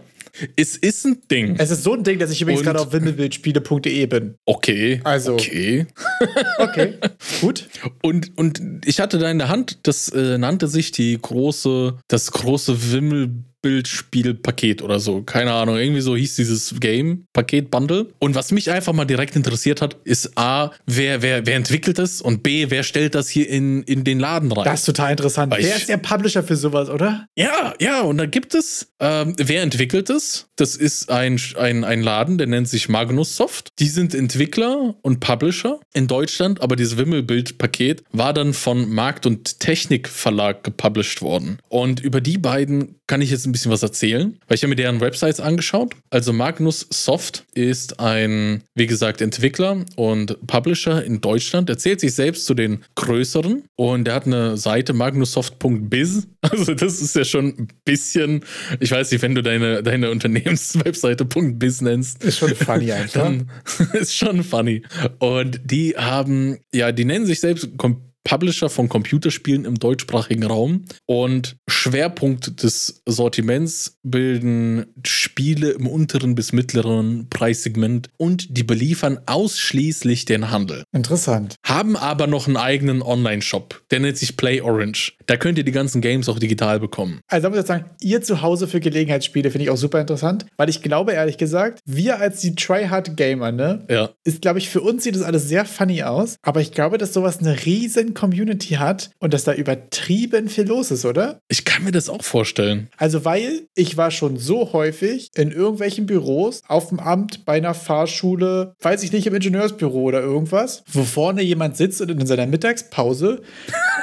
Es ist ein Ding. Es ist so ein Ding, dass ich übrigens gerade auf wimmelbildspiele.de bin. Okay. Also. Okay. [LAUGHS] okay. Gut. Und, und ich hatte da in der Hand, das äh, nannte sich die große, das große Wimmel Bildspielpaket oder so. Keine Ahnung, irgendwie so hieß dieses Game, Paket Bundle. Und was mich einfach mal direkt interessiert hat, ist A, wer, wer, wer entwickelt es und B, wer stellt das hier in, in den Laden rein? Das ist total interessant. Weil wer ich, ist der Publisher für sowas, oder? Ja, ja, und da gibt es, ähm, wer entwickelt es? Das ist ein, ein, ein Laden, der nennt sich Magnus Soft. Die sind Entwickler und Publisher in Deutschland, aber dieses Wimmelbild-Paket war dann von Markt- und Technik Verlag gepublished worden. Und über die beiden kann ich jetzt ein bisschen was erzählen, weil ich habe mir deren Websites angeschaut. Also Magnus Soft ist ein, wie gesagt, Entwickler und Publisher in Deutschland. Er zählt sich selbst zu den größeren und er hat eine Seite magnussoft.biz. [LAUGHS] Also das ist ja schon ein bisschen, ich weiß nicht, wenn du deine, deine Unternehmenswebseite .biz nennst. Ist schon funny [LAUGHS] einfach. [LAUGHS] ist schon funny. Und die haben, ja, die nennen sich selbst Publisher von Computerspielen im deutschsprachigen Raum und Schwerpunkt des Sortiments bilden Spiele im unteren bis mittleren Preissegment und die beliefern ausschließlich den Handel. Interessant. Haben aber noch einen eigenen Online-Shop, der nennt sich Play Orange. Da könnt ihr die ganzen Games auch digital bekommen. Also da muss ich sagen, ihr zu Hause für Gelegenheitsspiele finde ich auch super interessant, weil ich glaube ehrlich gesagt, wir als die Tryhard Gamer, ne, ja. ist glaube ich für uns sieht das alles sehr funny aus, aber ich glaube, dass sowas eine riesen Community hat und dass da übertrieben viel los ist, oder? Ich kann mir das auch vorstellen. Also, weil ich war schon so häufig in irgendwelchen Büros, auf dem Amt, bei einer Fahrschule, weiß ich nicht, im Ingenieursbüro oder irgendwas, wo vorne jemand sitzt und in seiner Mittagspause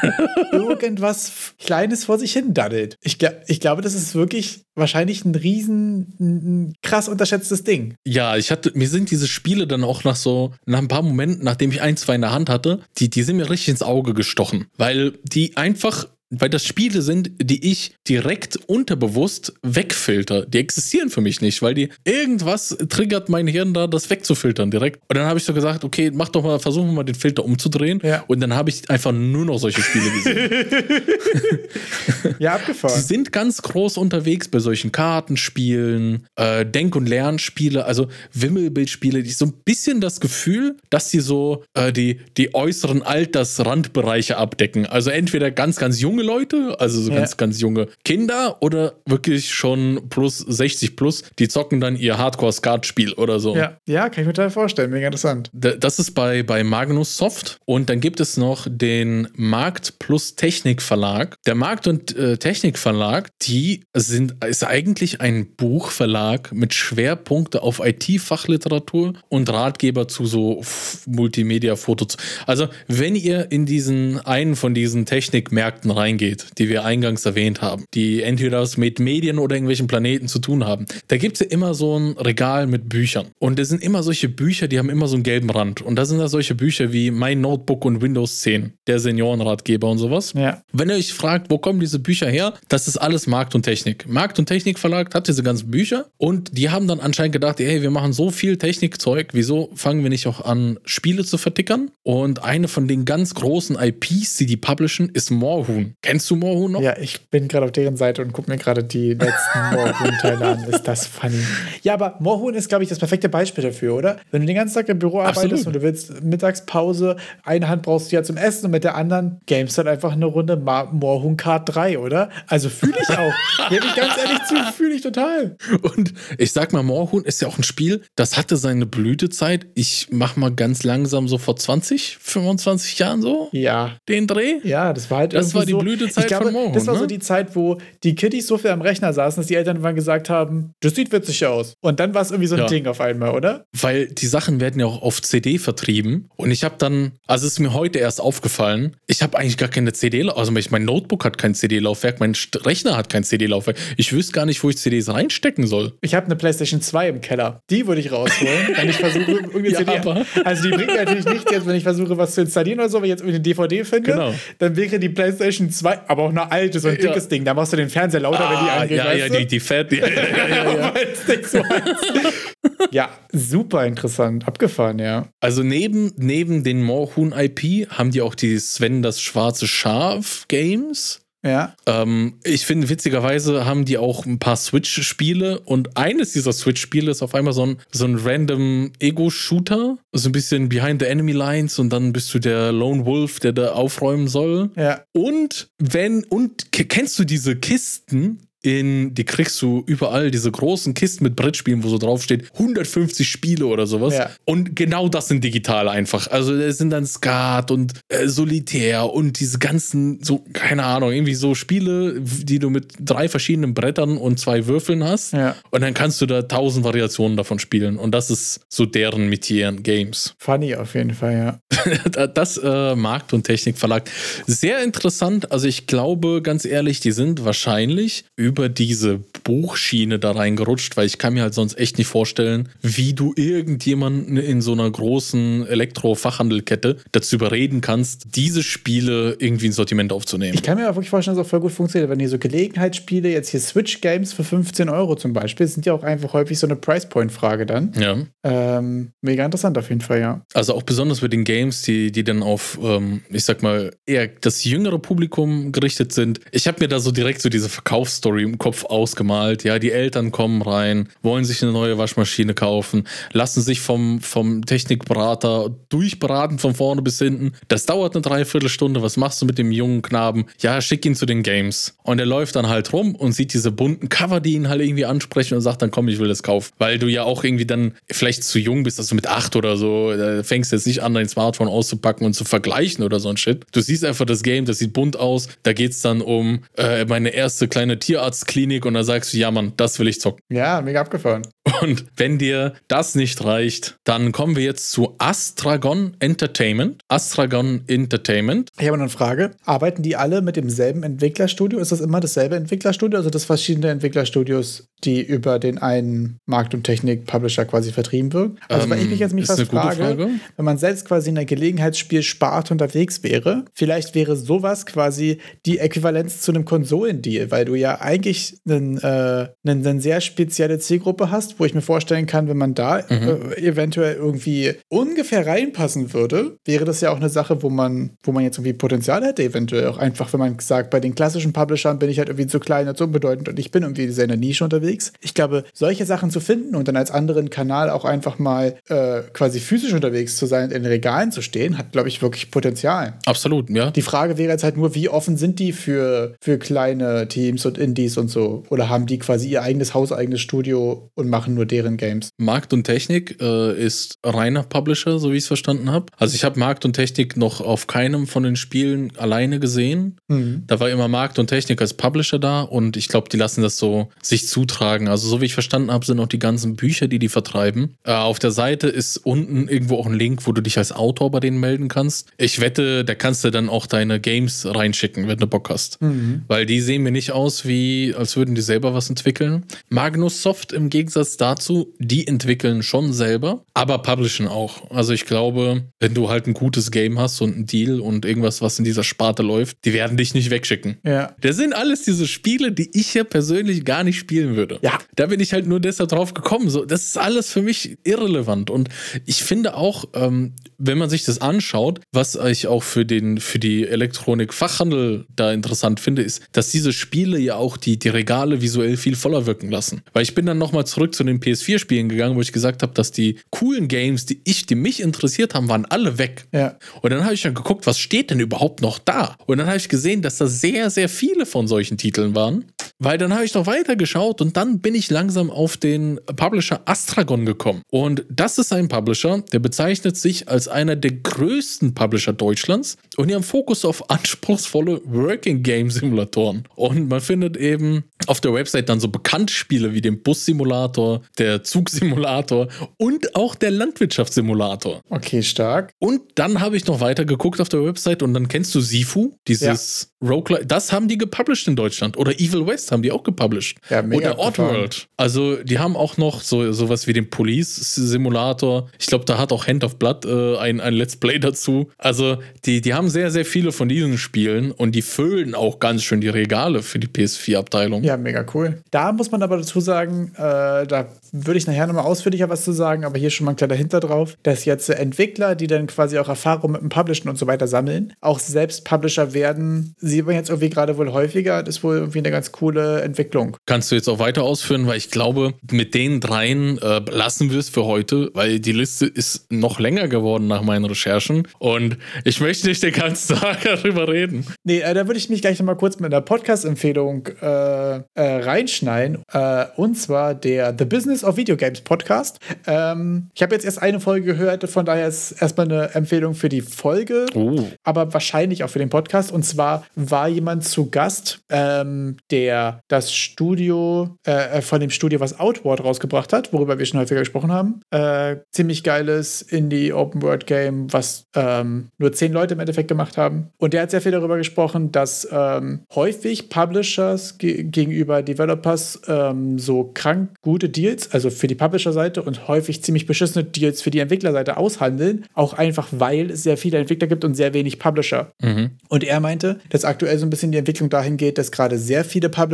[LAUGHS] irgendwas Kleines vor sich hin daddelt. Ich, ich glaube, das ist wirklich wahrscheinlich ein riesen, ein krass unterschätztes Ding. Ja, ich hatte, mir sind diese Spiele dann auch nach so, nach ein paar Momenten, nachdem ich ein, zwei in der Hand hatte, die, die sind mir richtig ins Auge gestochen, weil die einfach weil das Spiele sind, die ich direkt unterbewusst wegfilter. Die existieren für mich nicht, weil die irgendwas triggert mein Hirn da, das wegzufiltern direkt. Und dann habe ich so gesagt, okay, mach doch mal, versuchen wir mal den Filter umzudrehen. Ja. Und dann habe ich einfach nur noch solche Spiele gesehen. [LAUGHS] ja, abgefahren. Sie sind ganz groß unterwegs bei solchen Kartenspielen, äh, Denk- und Lernspiele, also Wimmelbildspiele, die so ein bisschen das Gefühl, dass sie so äh, die, die äußeren Altersrandbereiche abdecken. Also entweder ganz, ganz junge Leute, also so ja. ganz, ganz junge Kinder oder wirklich schon plus 60 plus, die zocken dann ihr Hardcore-Skat-Spiel oder so. Ja. ja, kann ich mir total vorstellen. Mega interessant. Das ist bei, bei Magnus Soft und dann gibt es noch den Markt plus Technik Verlag. Der Markt- und äh, Technik Verlag, die sind, ist eigentlich ein Buchverlag mit Schwerpunkte auf IT-Fachliteratur und Ratgeber zu so Multimedia-Fotos. Also, wenn ihr in diesen einen von diesen Technikmärkten rein reingeht, die wir eingangs erwähnt haben, die entweder was mit Medien oder irgendwelchen Planeten zu tun haben, da gibt es ja immer so ein Regal mit Büchern. Und das sind immer solche Bücher, die haben immer so einen gelben Rand. Und da sind da solche Bücher wie Mein Notebook und Windows 10, der Seniorenratgeber und sowas. Ja. Wenn ihr euch fragt, wo kommen diese Bücher her, das ist alles Markt und Technik. Markt und Technik Verlag hat diese ganzen Bücher und die haben dann anscheinend gedacht, ey, wir machen so viel Technikzeug, wieso fangen wir nicht auch an, Spiele zu vertickern? Und eine von den ganz großen IPs, die die publishen, ist Moorhuhn. Kennst du Moorhuhn noch? Ja, ich bin gerade auf deren Seite und gucke mir gerade die letzten [LAUGHS] Moorhuhn-Teile an. Ist das funny. Ja, aber Moorhuhn ist, glaube ich, das perfekte Beispiel dafür, oder? Wenn du den ganzen Tag im Büro Absolut. arbeitest und du willst Mittagspause, eine Hand brauchst du ja zum Essen und mit der anderen games halt einfach eine Runde Moorhuhn Kart 3, oder? Also fühle ich auch. [LAUGHS] Gebe ich ganz ehrlich zu, fühle ich total. Und ich sag mal, Moorhuhn ist ja auch ein Spiel, das hatte seine Blütezeit. Ich mach mal ganz langsam so vor 20, 25 Jahren so Ja. den Dreh. Ja, das war halt Das war die so, Blütezeit ich glaube, von Moorhuhn, Das war so ne? die Zeit, wo die Kiddies so viel am Rechner saßen, dass die Eltern irgendwann gesagt haben, das sieht witzig aus. Und dann war es irgendwie so ein Ja. Ding auf einmal, oder? Weil die Sachen werden ja auch auf CD vertrieben. Und ich habe dann, also es ist mir heute erst aufgefallen, ich habe eigentlich gar keine CD, also mein Notebook hat kein CD-Laufwerk, mein Rechner hat kein CD-Laufwerk. Ich wüsste gar nicht, wo ich CDs reinstecken soll. Ich habe eine PlayStation 2 im Keller. Die würde ich rausholen, [LAUGHS] wenn ich versuche, irgendwie Ja, CD. aber- Also die bringt natürlich nichts jetzt, wenn ich versuche, was zu installieren oder so, wenn ich jetzt irgendwie eine DVD finde. Genau. Dann wäre die PlayStation 2, aber auch eine alte, so ein Ja. dickes Ding. Da machst du den Fernseher lauter, wenn die Ah, angeht. ja, ja, die, die Fett. Ja, ja, [LAUGHS] ja, super interessant. Abgefahren, ja. Also neben, neben den Moorhuhn-IP haben die auch die Sven das schwarze Schaf Games. Ja. Ähm, ich finde, witzigerweise haben die auch ein paar Switch-Spiele und eines dieser Switch-Spiele ist auf einmal so ein, so ein random Ego-Shooter. So ein bisschen Behind the Enemy Lines und dann bist du der Lone Wolf, der da aufräumen soll. Ja. Und wenn, und kennst du diese Kisten? In, die kriegst du überall, diese großen Kisten mit Brettspielen, wo so draufsteht, 150 Spiele oder sowas. Ja. Und genau das sind digital einfach. Also es sind dann Skat und äh, Solitär und diese ganzen, so, keine Ahnung, irgendwie so Spiele, die du mit drei verschiedenen Brettern und zwei Würfeln hast. Ja. Und dann kannst du da tausend Variationen davon spielen. Und das ist so deren Metier in Games. Funny auf jeden Fall, ja. [LAUGHS] Das äh, Markt- und Technikverlag. Sehr interessant. Also ich glaube, ganz ehrlich, die sind wahrscheinlich über diese Buchschiene da reingerutscht, weil ich kann mir halt sonst echt nicht vorstellen, wie du irgendjemanden in so einer großen Elektro-Fachhandelkette dazu überreden kannst, diese Spiele irgendwie ins Sortiment aufzunehmen. Ich kann mir auch wirklich vorstellen, dass es auch voll gut funktioniert, wenn die so Gelegenheitsspiele, jetzt hier Switch-Games für 15 Euro zum Beispiel, sind ja auch einfach häufig so eine Price-Point-Frage dann. Ja. Ähm, mega interessant auf jeden Fall, ja. Also auch besonders mit den Games, die, die dann auf, ähm, ich sag mal, eher das jüngere Publikum gerichtet sind. Ich habe mir da so direkt so diese Verkaufsstory im Kopf ausgemalt. Ja, die Eltern kommen rein, wollen sich eine neue Waschmaschine kaufen, lassen sich vom, vom Technikberater durchberaten von vorne bis hinten. Das dauert eine Dreiviertelstunde. Was machst du mit dem jungen Knaben? Ja, schick ihn zu den Games. Und er läuft dann halt rum und sieht diese bunten Cover, die ihn halt irgendwie ansprechen und sagt dann, komm, ich will das kaufen. Weil du ja auch irgendwie dann vielleicht zu jung bist, also mit acht oder so, fängst du jetzt nicht an, dein Smartphone auszupacken und zu vergleichen oder so ein Shit. Du siehst einfach das Game, das sieht bunt aus. Da geht's dann um äh, meine erste kleine Tierarztklinik und da sagst du, ja Mann, das will ich zocken. Ja, mega abgefahren. Und wenn dir das nicht reicht, dann kommen wir jetzt zu Astragon Entertainment. Astragon Entertainment. Ich habe eine Frage. Arbeiten die alle mit demselben Entwicklerstudio? Ist das immer dasselbe Entwicklerstudio? Also das verschiedene Entwicklerstudios, die über den einen Markt- und Technik-Publisher quasi vertrieben wird? Also, weil ich mich jetzt mich Ähm, fast frage, Frage. wenn man selbst quasi in der Gelegenheitsspielsparte unterwegs wäre, vielleicht wäre sowas quasi die Äquivalenz zu einem Konsolendeal, weil du ja eigentlich einen, äh, einen, eine sehr spezielle Zielgruppe hast, wo ich mir vorstellen kann, wenn man da Mhm. äh, eventuell irgendwie ungefähr reinpassen würde, wäre das ja auch eine Sache, wo man, wo man jetzt irgendwie Potenzial hätte, eventuell auch einfach, wenn man sagt, bei den klassischen Publishern bin ich halt irgendwie zu klein und so unbedeutend und ich bin irgendwie sehr in der Nische unterwegs. Ich glaube, solche Sachen zu finden und dann als anderen Kanal auch einfach mal äh, quasi physisch unterwegs zu sein, in Regalen zu stehen, hat, glaube ich, wirklich Potenzial. Absolut, ja. Die Frage wäre jetzt halt nur, wie offen sind die für, für kleine Teams und Indies und so? Oder haben die quasi ihr eigenes hauseigenes Studio und machen machen nur deren Games. Markt und Technik äh, ist reiner Publisher, so wie ich es verstanden habe. Also ich habe Markt und Technik noch auf keinem von den Spielen alleine gesehen. Mhm. Da war immer Markt und Technik als Publisher da und ich glaube, die lassen das so sich zutragen. Also so wie ich verstanden habe, sind auch die ganzen Bücher, die die vertreiben. Äh, auf der Seite ist unten irgendwo auch ein Link, wo du dich als Autor bei denen melden kannst. Ich wette, da kannst du dann auch deine Games reinschicken, wenn du Bock hast. Mhm. Weil die sehen mir nicht aus, wie als würden die selber was entwickeln. Magnus Soft im Gegensatz dazu, die entwickeln schon selber, aber publishen auch. Also ich glaube, wenn du halt ein gutes Game hast und ein Deal und irgendwas, was in dieser Sparte läuft, die werden dich nicht wegschicken. Ja. Das sind alles diese Spiele, die ich ja persönlich gar nicht spielen würde. Ja. Da bin ich halt nur deshalb drauf gekommen. So, das ist alles für mich irrelevant. Und ich finde auch, ähm, wenn man sich das anschaut, was ich auch für den, für die Elektronik-Fachhandel da interessant finde, ist, dass diese Spiele ja auch die, die Regale visuell viel voller wirken lassen. Weil ich bin dann nochmal zurück zu den PS4-Spielen gegangen, wo ich gesagt habe, dass die coolen Games, die ich, die mich interessiert haben, waren alle weg. Ja. Und dann habe ich dann geguckt, was steht denn überhaupt noch da? Und dann habe ich gesehen, dass da sehr, sehr viele von solchen Titeln waren. Weil dann habe ich noch weiter geschaut und dann bin ich langsam auf den Publisher Astragon gekommen. Und das ist ein Publisher, der bezeichnet sich als einer der größten Publisher Deutschlands und die haben Fokus auf anspruchsvolle Working Game Simulatoren. Und man findet eben auf der Website dann so Bekanntspiele wie den Bus-Simulator, der Zugsimulator und auch der Landwirtschaftssimulator. Okay, stark. Und dann habe ich noch weiter geguckt auf der Website und dann kennst du Sifu, dieses ja. Roguelike. Das haben die gepublished in Deutschland. Oder Evil West haben die auch gepublished. Ja, Oder Oddworld. Also die haben auch noch so sowas wie den Police-Simulator. Ich glaube, da hat auch Hand of Blood äh, ein, ein Let's Play dazu. Also die, die haben sehr, sehr viele von diesen Spielen und die füllen auch ganz schön die Regale für die PS4-Abteilung. Ja, mega cool. Da muss man aber dazu sagen, äh, da würde ich nachher nochmal ausführlicher was zu sagen, aber hier schon mal ein kleiner Hinter drauf, dass jetzt Entwickler, die dann quasi auch Erfahrung mit dem Publishen und so weiter sammeln, auch selbst Publisher werden, sieht man jetzt irgendwie gerade wohl häufiger. Das ist wohl irgendwie eine ganz coole Entwicklung. Kannst du jetzt auch weiter ausführen, weil ich glaube, mit den dreien äh, lassen wir es für heute, weil die Liste ist noch länger geworden nach meinen Recherchen und ich möchte nicht den ganzen [LAUGHS] Tag darüber reden. Nee, äh, da würde ich mich gleich nochmal kurz mit einer Podcast-Empfehlung äh, äh, reinschneiden. Äh, und zwar der The Business of Video Games Podcast. Ähm, ich habe jetzt erst eine Folge gehört, von daher ist erstmal eine Empfehlung für die Folge, oh. aber wahrscheinlich auch für den Podcast. Und zwar war jemand zu Gast, ähm, der das Studio, äh, von dem Studio, was Outward rausgebracht hat, worüber wir schon häufiger gesprochen haben. Äh, ziemlich geiles Indie-Open-World-Game, was ähm, nur zehn Leute im Endeffekt gemacht haben. Und der hat sehr viel darüber gesprochen, dass ähm, häufig Publishers ge gegenüber Developers ähm, so krank gute Deals, also für die Publisher-Seite und häufig ziemlich beschissene Deals für die Entwicklerseite aushandeln, auch einfach weil es sehr viele Entwickler gibt und sehr wenig Publisher. Mhm. Und er meinte, dass aktuell so ein bisschen die Entwicklung dahin geht, dass gerade sehr viele Publisher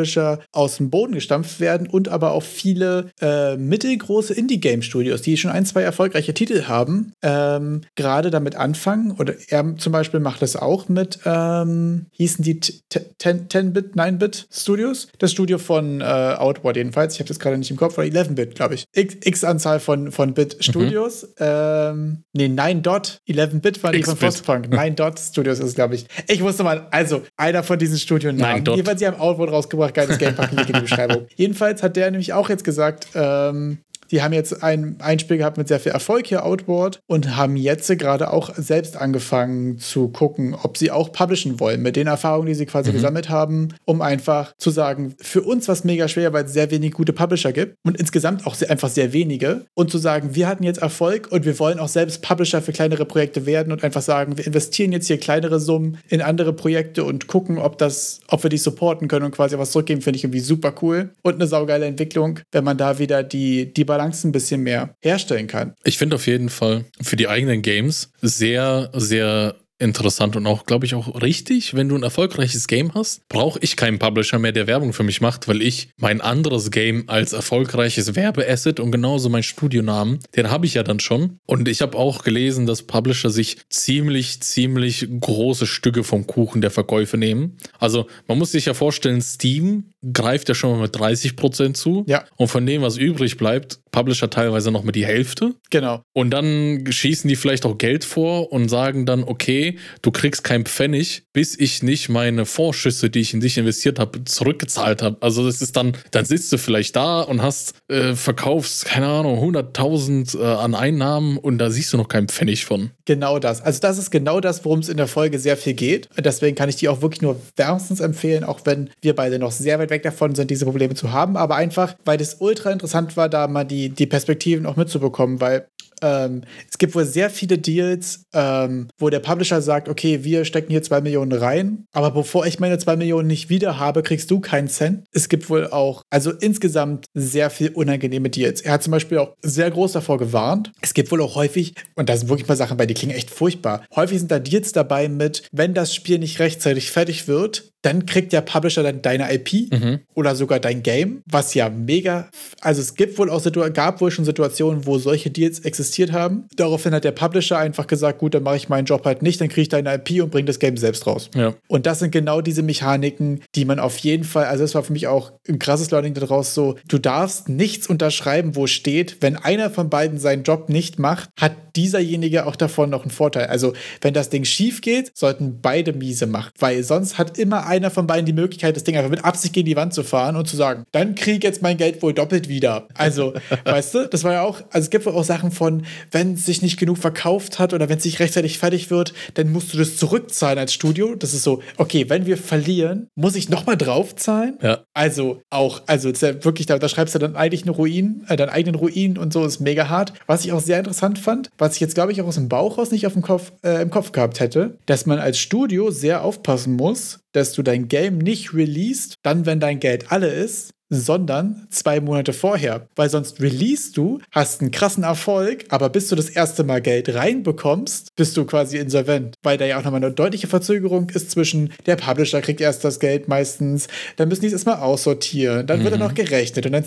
aus dem Boden gestampft werden und aber auch viele äh, mittelgroße Indie-Game-Studios, die schon ein, zwei erfolgreiche Titel haben, ähm, gerade damit anfangen. Oder er zum Beispiel macht das auch mit, ähm, hießen die 10-Bit, 9-Bit Studios? Das Studio von äh, Outward jedenfalls. Ich habe das gerade nicht im Kopf. Oder 11-Bit, glaube ich. X, X, Anzahl von, von Bit-Studios. Mhm. Ähm, nee, 9-Dot. 11-Bit waren die von Frostpunk. 9-Dot Studios ist, glaube ich. Ich musste mal, also einer von diesen Studionamen. Jedenfalls, sie haben Outward rausgebracht. Geiles Game, packen in die Beschreibung. Jedenfalls hat der nämlich auch jetzt gesagt, ähm, die haben jetzt ein, ein Spiel gehabt mit sehr viel Erfolg hier, Outboard, und haben jetzt gerade auch selbst angefangen zu gucken, ob sie auch publishen wollen, mit den Erfahrungen, die sie quasi mhm. gesammelt haben, um einfach zu sagen, für uns war es mega schwer, weil es sehr wenig gute Publisher gibt und insgesamt auch sehr, einfach sehr wenige. Und zu sagen, wir hatten jetzt Erfolg und wir wollen auch selbst Publisher für kleinere Projekte werden und einfach sagen, wir investieren jetzt hier kleinere Summen in andere Projekte und gucken, ob das, ob wir die supporten können und quasi was zurückgeben, finde ich irgendwie super cool. Und eine saugeile Entwicklung, wenn man da wieder die, die Balance Balance ein bisschen mehr herstellen kann. Ich finde auf jeden Fall für die eigenen Games sehr, sehr interessant und auch, glaube ich, auch richtig. Wenn du ein erfolgreiches Game hast, brauche ich keinen Publisher mehr, der Werbung für mich macht, weil ich mein anderes Game als erfolgreiches Werbeasset und genauso mein Studionamen, den habe ich ja dann schon. Und ich habe auch gelesen, dass Publisher sich ziemlich, ziemlich große Stücke vom Kuchen der Verkäufe nehmen. Also man muss sich ja vorstellen, Steam greift ja schon mal mit 30% zu. Ja. Und von dem, was übrig bleibt, Publisher teilweise noch mit die Hälfte. Genau. Und dann schießen die vielleicht auch Geld vor und sagen dann, okay, du kriegst kein Pfennig, bis ich nicht meine Vorschüsse, die ich in dich investiert habe, zurückgezahlt habe. Also das ist dann, dann sitzt du vielleicht da und hast, äh, verkaufst, keine Ahnung, 100.000 äh, an Einnahmen und da siehst du noch keinen Pfennig von. Genau das. Also das ist genau das, worum es in der Folge sehr viel geht. Deswegen kann ich die auch wirklich nur wärmstens empfehlen, auch wenn wir beide noch sehr weit weg davon sind, diese Probleme zu haben. Aber einfach, weil es ultra interessant war, da mal die, die Perspektiven auch mitzubekommen, weil ähm, es gibt wohl sehr viele Deals, ähm, wo der Publisher sagt, okay, wir stecken hier zwei Millionen rein, aber bevor ich meine zwei Millionen nicht wieder habe, kriegst du keinen Cent. Es gibt wohl auch, also insgesamt sehr viel unangenehme Deals. Er hat zum Beispiel auch sehr groß davor gewarnt. Es gibt wohl auch häufig, und da sind wirklich mal Sachen bei, die klingen echt furchtbar. Häufig sind da Deals dabei mit, wenn das Spiel nicht rechtzeitig fertig wird, dann kriegt der Publisher dann deine IP Mhm. oder sogar dein Game, was ja mega. Also es gibt wohl auch gab wohl schon Situationen, wo solche Deals existiert haben. Daraufhin hat der Publisher einfach gesagt, gut, dann mache ich meinen Job halt nicht, dann kriege ich deine IP und bringe das Game selbst raus. Ja. Und das sind genau diese Mechaniken, die man auf jeden Fall, also das war für mich auch ein krasses Learning daraus so, du darfst nichts unterschreiben, wo steht, wenn einer von beiden seinen Job nicht macht, hat dieserjenige auch davon noch einen Vorteil. Also wenn das Ding schief geht, sollten beide miese machen, weil sonst hat immer einer von beiden die Möglichkeit, das Ding einfach mit Absicht gegen die Wand zu fahren und zu sagen, dann krieg ich jetzt mein Geld wohl doppelt wieder. Also, [LAUGHS] weißt du, das war ja auch, also es gibt wohl auch Sachen von, wenn es sich nicht genug verkauft hat oder wenn es nicht rechtzeitig fertig wird, dann musst du das zurückzahlen als Studio. Das ist so, okay, wenn wir verlieren, muss ich nochmal draufzahlen? Ja. Also auch, also ist ja wirklich, da, da schreibst du dann eigentlich einen Ruin, äh, deinen eigenen Ruin und so, ist mega hart. Was ich auch sehr interessant fand, was ich jetzt, glaube ich, auch aus dem Bauch raus nicht auf dem Kopf, äh, im Kopf gehabt hätte, dass man als Studio sehr aufpassen muss, dass du dein Game nicht released, dann, wenn dein Geld alle ist, sondern zwei Monate vorher. Weil sonst release du, hast einen krassen Erfolg, aber bis du das erste Mal Geld reinbekommst, bist du quasi insolvent. Weil da ja auch nochmal eine deutliche Verzögerung ist zwischen der Publisher kriegt erst das Geld meistens, dann müssen die es erstmal aussortieren, dann wird er noch gerechnet und dann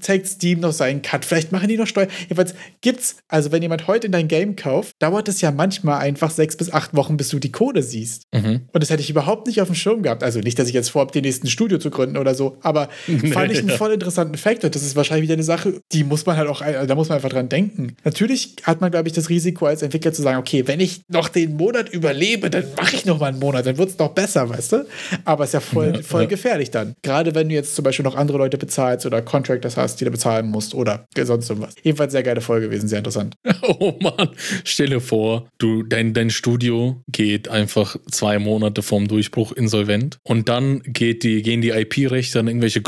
zeigt Steam noch seinen Cut. Vielleicht machen die noch Steuern. Jedenfalls gibt's, also wenn jemand heute in dein Game kauft, dauert es ja manchmal einfach sechs bis acht Wochen, bis du die Kohle siehst. Mhm. Und das hätte ich überhaupt nicht auf dem Schirm gehabt. Also nicht, dass ich jetzt vorhabe, den nächsten Studio zu gründen oder so, aber [LAUGHS] fand ich einen voll interessanten Fakt. Und das ist wahrscheinlich wieder eine Sache, die muss man halt auch, ein- da muss man einfach dran denken. Natürlich hat man, glaube ich, das Risiko als Entwickler zu sagen, okay, wenn ich noch den Monat überlebe, dann mache ich noch mal einen Monat, dann wird es noch besser, weißt du? Aber es ist ja voll, Ja, voll ja. gefährlich dann. Gerade wenn du jetzt zum Beispiel noch andere Leute bezahlst oder Contractors hast, die du bezahlen musst oder sonst irgendwas. Jedenfalls sehr geile Folge gewesen, sehr interessant. [LAUGHS] Oh Mann, stell dir vor, du, dein, dein Studio geht einfach zwei Monate vorm Durchbruch insolvent und dann geht die, gehen die IP-Rechte an irgendwelche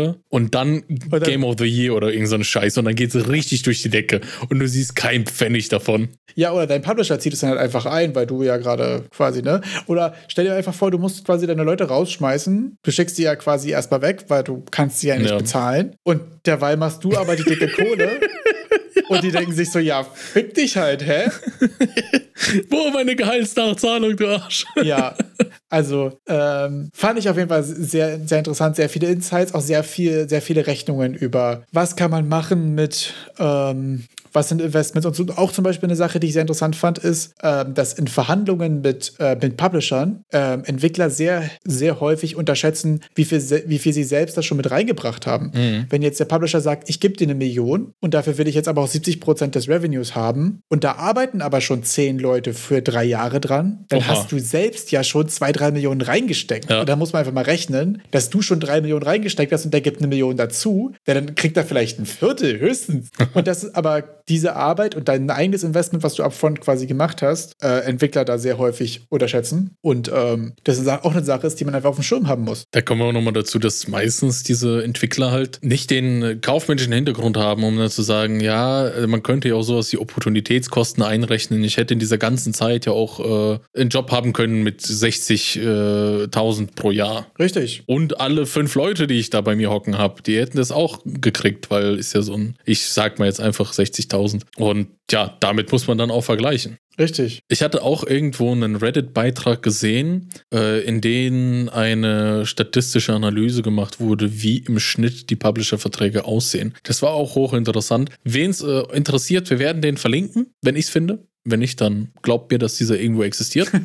Gläubiger und dann dann- Game of the Year oder irgend so ein Scheiß und dann geht es richtig durch die Decke und du siehst keinen Pfennig davon. Ja, oder dein Publisher zieht es dann halt einfach ein, weil du ja gerade quasi, ne? Oder stell dir einfach vor, du musst quasi deine Leute rausschmeißen. Du schickst sie ja quasi erstmal weg, weil du kannst sie ja nicht Ja. bezahlen. Und derweil machst du aber die dicke Kohle. [LAUGHS] Und die denken sich so, ja, fick dich halt, hä? [LAUGHS] Wo meine Gehaltsnachzahlung, du Arsch? Ja, also ähm, fand ich auf jeden Fall sehr, sehr interessant, sehr viele Insights, auch sehr viel, sehr viele Rechnungen über, was kann man machen mit ähm, was sind Investments und auch zum Beispiel eine Sache, die ich sehr interessant fand, ist, ähm, dass in Verhandlungen mit, äh, mit Publishern ähm, Entwickler sehr, sehr häufig unterschätzen, wie viel, wie viel sie selbst da schon mit reingebracht haben. Wenn jetzt der Publisher sagt, ich gebe dir eine Million und dafür will ich jetzt aber auch 70% des Revenues haben und da arbeiten aber schon zehn Leute für drei Jahre dran, dann Oha. hast du selbst ja schon zwei, drei Millionen reingesteckt. Ja. Und da muss man einfach mal rechnen, dass du schon drei Millionen reingesteckt hast und der gibt eine Million dazu, ja, dann kriegt er vielleicht ein Viertel höchstens. [LAUGHS] und das ist aber diese Arbeit und dein eigenes Investment, was du upfront quasi gemacht hast, äh, Entwickler da sehr häufig unterschätzen. Und ähm, das ist auch eine Sache ist, die man einfach auf dem Schirm haben muss. Da kommen wir auch nochmal dazu, dass meistens diese Entwickler halt nicht den äh, kaufmännischen Hintergrund haben, um dann zu sagen, ja, äh, man könnte ja auch sowas wie Opportunitätskosten einrechnen. Ich hätte in dieser ganzen Zeit ja auch äh, einen Job haben können mit 60.000 pro Jahr. Richtig. Und alle fünf Leute, die ich da bei mir hocken habe, die hätten das auch gekriegt, weil ist ja so ein, ich sag mal jetzt einfach 60.000. Und ja, damit muss man dann auch vergleichen. Richtig. Ich hatte auch irgendwo einen Reddit-Beitrag gesehen, äh, in dem eine statistische Analyse gemacht wurde, wie im Schnitt die Publisher-Verträge aussehen. Das war auch hochinteressant. Wen es äh, interessiert, wir werden den verlinken, wenn ich es finde. Wenn nicht, dann glaubt mir, dass dieser irgendwo existiert. [LAUGHS]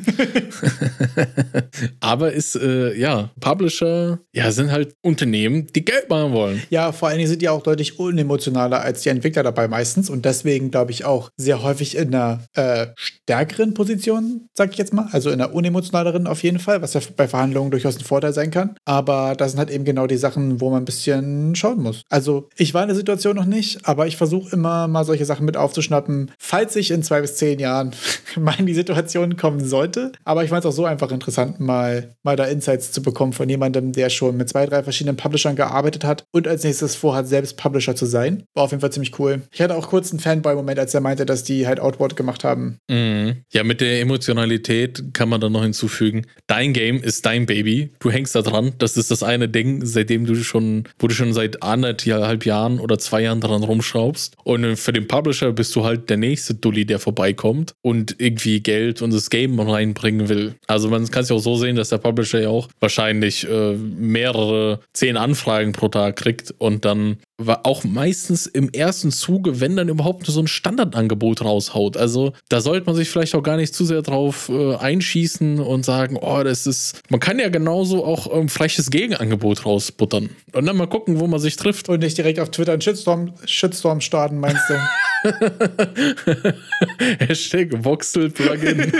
Aber ist, äh, ja, Publisher, ja, sind halt Unternehmen, die Geld machen wollen. Ja, vor allen Dingen sind die auch deutlich unemotionaler als die Entwickler dabei meistens und deswegen glaube ich auch sehr häufig in einer äh, stärkeren Position, sag ich jetzt mal, also in einer unemotionaleren auf jeden Fall, was ja bei Verhandlungen durchaus ein Vorteil sein kann. Aber das sind halt eben genau die Sachen, wo man ein bisschen schauen muss. Also ich war in der Situation noch nicht, aber ich versuche immer mal solche Sachen mit aufzuschnappen, falls ich in zwei bis zehn Jahren [LAUGHS] mal in die Situation kommen sollte. Aber ich fand es auch so einfach interessant, mal, mal da Insights zu bekommen von jemandem, der schon mit zwei, drei verschiedenen Publishern gearbeitet hat und als nächstes vorhat, selbst Publisher zu sein. War auf jeden Fall ziemlich cool. Ich hatte auch kurz einen Fanboy-Moment, als er meinte, dass die halt Outward gemacht haben. Mhm. Ja, mit der Emotionalität kann man dann noch hinzufügen, dein Game ist dein Baby. Du hängst da dran. Das ist das eine Ding, seitdem du schon, wo du schon seit anderthalb Jahren oder zwei Jahren dran rumschraubst. Und für den Publisher bist du halt der nächste Dulli, der vorbeikommt und irgendwie Geld und das Game reinbringen will. Also man kann es ja auch so sehen, dass der Publisher ja auch wahrscheinlich äh, mehrere zehn Anfragen pro Tag kriegt und dann auch meistens im ersten Zuge, wenn dann überhaupt nur so ein Standardangebot raushaut. Also da sollte man sich vielleicht auch gar nicht zu sehr drauf äh, einschießen und sagen, oh, das ist. Man kann ja genauso auch ein freches Gegenangebot rausbuttern. Und dann mal gucken, wo man sich trifft. Und nicht direkt auf Twitter einen Shitstorm, Shitstorm starten, meinst du? [LAUGHS] [LAUGHS] Hashtag Voxel-Plugin.